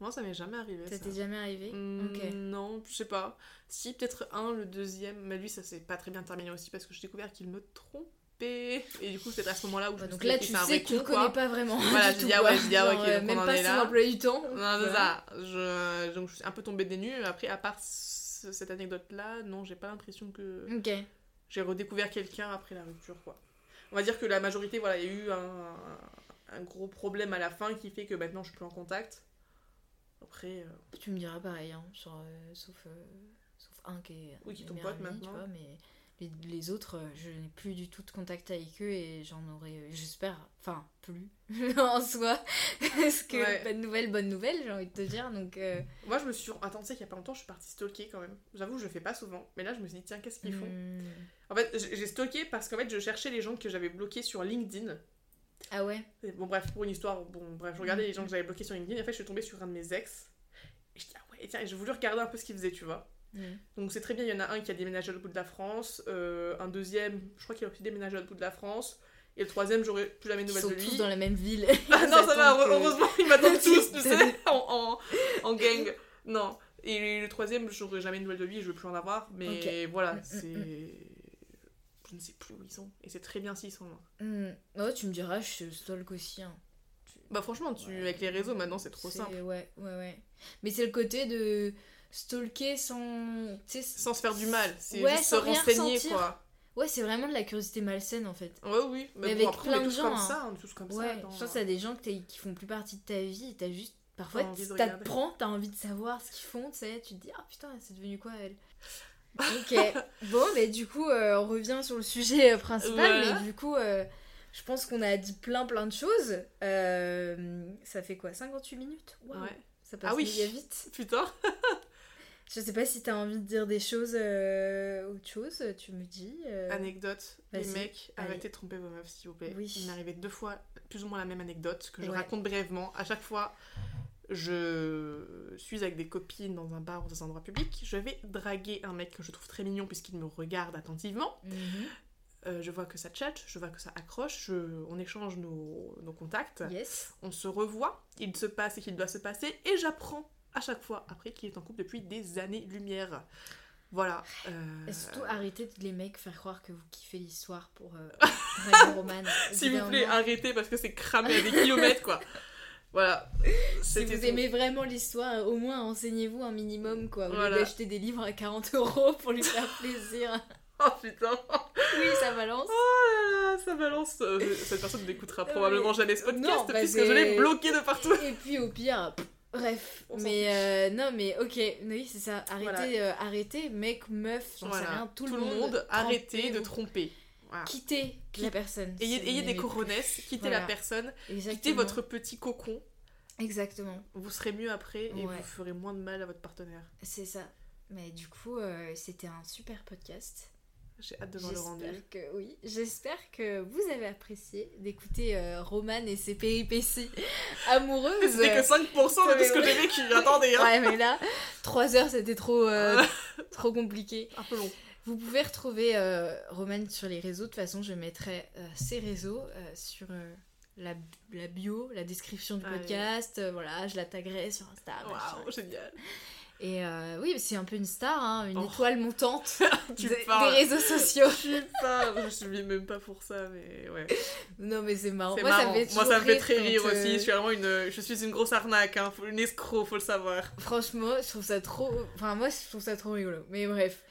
Moi, ça m'est jamais arrivé. Ça Ça t'est jamais arrivé Ok. Non, je sais pas. Si, peut-être un, le deuxième. Mais lui, ça s'est pas très bien terminé aussi parce que j'ai découvert qu'il me trompait. Et du coup, c'est à ce moment-là où je donc suis là, tu sais que tu connais quoi. pas vraiment. Voilà, je dis, ah ouais, je dis, ah ouais, même pas son là. emploi du temps. Non, c'est ça. Je... Donc, je suis un peu tombée des nues. Après, à part ce- cette anecdote-là, non, j'ai pas l'impression que j'ai redécouvert quelqu'un après la rupture, quoi. On va dire que la majorité, voilà, il y a eu un, un gros problème à la fin qui fait que maintenant je suis plus en contact. Après, euh, Tu me diras pareil, hein, sur, euh, sauf, euh, sauf un qui est, Oui, qui est ton pote ami, tu vois, mais, Les, les autres, euh, je n'ai plus du tout de contact avec eux et j'en aurai, euh, j'espère, enfin, plus en soi. Parce que Ouais. bonne nouvelle, bonne nouvelle, j'ai envie de te dire. Donc, euh, Moi, je me suis. Attends, tu sais qu'il y a pas longtemps, je suis partie stalker quand même. J'avoue, je le fais pas souvent. Mais là, je me suis dit, tiens, qu'est-ce qu'ils font? Hmm. En fait, j'ai stalké parce qu'en fait, je cherchais les gens que j'avais bloqués sur LinkedIn. Ah ouais? Bon, bref, pour une histoire, bon, bref, je regardais les gens que j'avais bloqués sur LinkedIn. Et en fait, je suis tombée sur un de mes ex. Et je dis, ah ouais, tiens, et j'ai voulu regarder un peu ce qu'il faisait, tu vois. Hmm. Donc, c'est très bien, il y en a un qui a déménagé à l'autre bout de la France. euh, un deuxième, je crois qu'il a aussi déménagé à l'autre bout de la France. Et le troisième, j'aurais plus jamais de Ils nouvelles sont de lui. tous dans la même ville. Ah non, ça va, Ils que- heureusement, ils m'attendent tous, tu sais, en, en, en gang. Non. Et le troisième, j'aurais jamais de nouvelles de lui, je veux plus en avoir. Mais voilà, Mm, mm, c'est. Je ne sais plus où ils sont. Et c'est très bien s'ils sont loin. Hmm. Oh, tu me diras, je stalk aussi. hein. Bah, franchement, tu... Ouais. avec les réseaux maintenant, c'est trop simple. Ouais, ouais, ouais. Mais c'est le côté de stalker sans. Sans se faire du mal, c'est Ouais, juste se renseigner, quoi. Ouais, c'est vraiment de la curiosité malsaine en fait. Ouais, oui. Mais bon, avec après, on plein de gens, comme hein. ça, on est tous comme ça. Ouais, attends. je pense a des gens que qui font plus partie de ta vie et t'as juste. Parfois, ça prend, t'as envie de savoir ce qu'ils font, tu sais. Tu te dis, ah putain, c'est devenu quoi elle? Ok, bon, mais du coup, euh, on revient sur le sujet euh, principal, mais du coup, euh, je pense qu'on a dit plein plein de choses. Euh, ça fait quoi 58 minutes? Waouh, Ouais. Ça passe Ah oui. vite. Putain. Je sais pas si t'as envie de dire des choses, euh, autre chose, tu me dis. euh, Anecdote, les mecs, allez. arrêtez de tromper vos meufs, s'il vous plaît. Oui. Il m'est arrivé deux fois, plus ou moins la même anecdote, que je Ouais. raconte brièvement. À chaque fois, je suis avec des copines dans un bar ou dans un endroit public. Je vais draguer un mec que je trouve très mignon puisqu'il me regarde attentivement. mhm. Euh, je vois que ça chatte, je vois que ça accroche, je- on échange nos, nos contacts. Yes. On se revoit, il se passe ce qu'il doit se passer, et j'apprends à chaque fois après qu'il est en couple depuis des années-lumière. Voilà. euh, Et surtout, arrêtez de les mecs faire croire que vous kiffez l'histoire pour euh, Roman. S'il vous plaît, arrêtez parce que c'est cramé à des kilomètres, quoi. Voilà. Si vous tout. aimez vraiment l'histoire, au moins enseignez-vous un minimum, quoi. Au lieu Voilà. d'acheter des livres à 40 euros pour lui faire plaisir. Oh putain. oui, ça balance. Oh là là, ça balance. Euh, Cette personne n'écoutera probablement jamais ce podcast Non, bah, puisque je l'ai bloqué de partout. Et puis au pire, bref. On mais euh, non, mais ok, oui, c'est ça. Arrêtez, Voilà. euh, arrêtez, mec, meuf, j'en sais rien, tout, le monde. arrêtez de tromper. Voilà. Quittez Qui- la personne. Ayez, des n'aimez plus. coronesses, quittez la personne, Exactement. quittez votre petit cocon. Exactement, Vous serez mieux après et Ouais. vous ferez moins de mal à votre partenaire. c'est ça. Mais du coup, euh, c'était un super podcast. J'ai hâte de voir le rendu. J'espère que oui. J'espère que vous avez apprécié d'écouter euh, Roman et ses péripéties amoureuses. C'était que 5% de tout ce que j'ai vécu. Attendez, hein. Ouais, mais là, 3 heures, c'était trop, euh, trop compliqué. Un peu long. Vous pouvez retrouver euh, Roman sur les réseaux. De toute façon, je mettrai euh, ses réseaux euh, sur euh, la, la bio, la description du Allez. podcast. Euh, voilà, je la taguerai sur Insta. Waouh, génial. Et euh, oui, c'est un peu une star, hein, une Oh. étoile montante Tu des- réseaux sociaux. Tu parles. Je suis même pas pour ça, mais ouais. Non, mais c'est marrant. Moi, marrant. ça me fait Moi, ça me fait très rire euh, aussi. Je suis vraiment une, je suis une grosse arnaque, hein. Une escroc, faut le savoir. Franchement, je trouve ça trop. Enfin, moi, je trouve ça trop rigolo. Mais bref.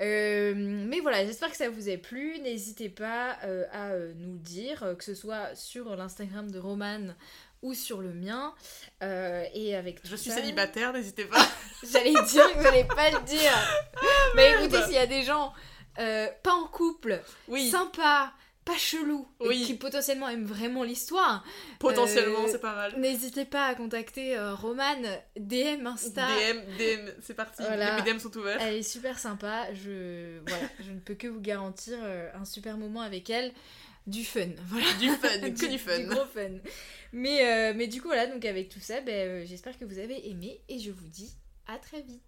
Euh, mais voilà, j'espère que ça vous a plu. N'hésitez pas euh, à euh, nous dire, euh, que ce soit sur l'Instagram de Roman ou sur le mien. Euh, et avec Je suis ça- célibataire, n'hésitez pas. J'allais dire que vous n'allez pas le dire. mais écoutez, s'il y a des gens euh, pas en couple, Oui, sympas, pas chelous, et Oui. qui potentiellement aiment vraiment l'histoire, potentiellement, euh, c'est pas mal. n'hésitez pas à contacter Roman, DM, Insta. DM, DM, c'est parti. Voilà. Les DM sont ouverts. Elle est super sympa. Je, voilà, je ne peux que vous garantir un super moment avec elle. Du fun, voilà. Du fun, que du fun. Du gros fun. Mais, euh, mais du coup, voilà, donc avec tout ça, ben, euh, j'espère que vous avez aimé et je vous dis à très vite.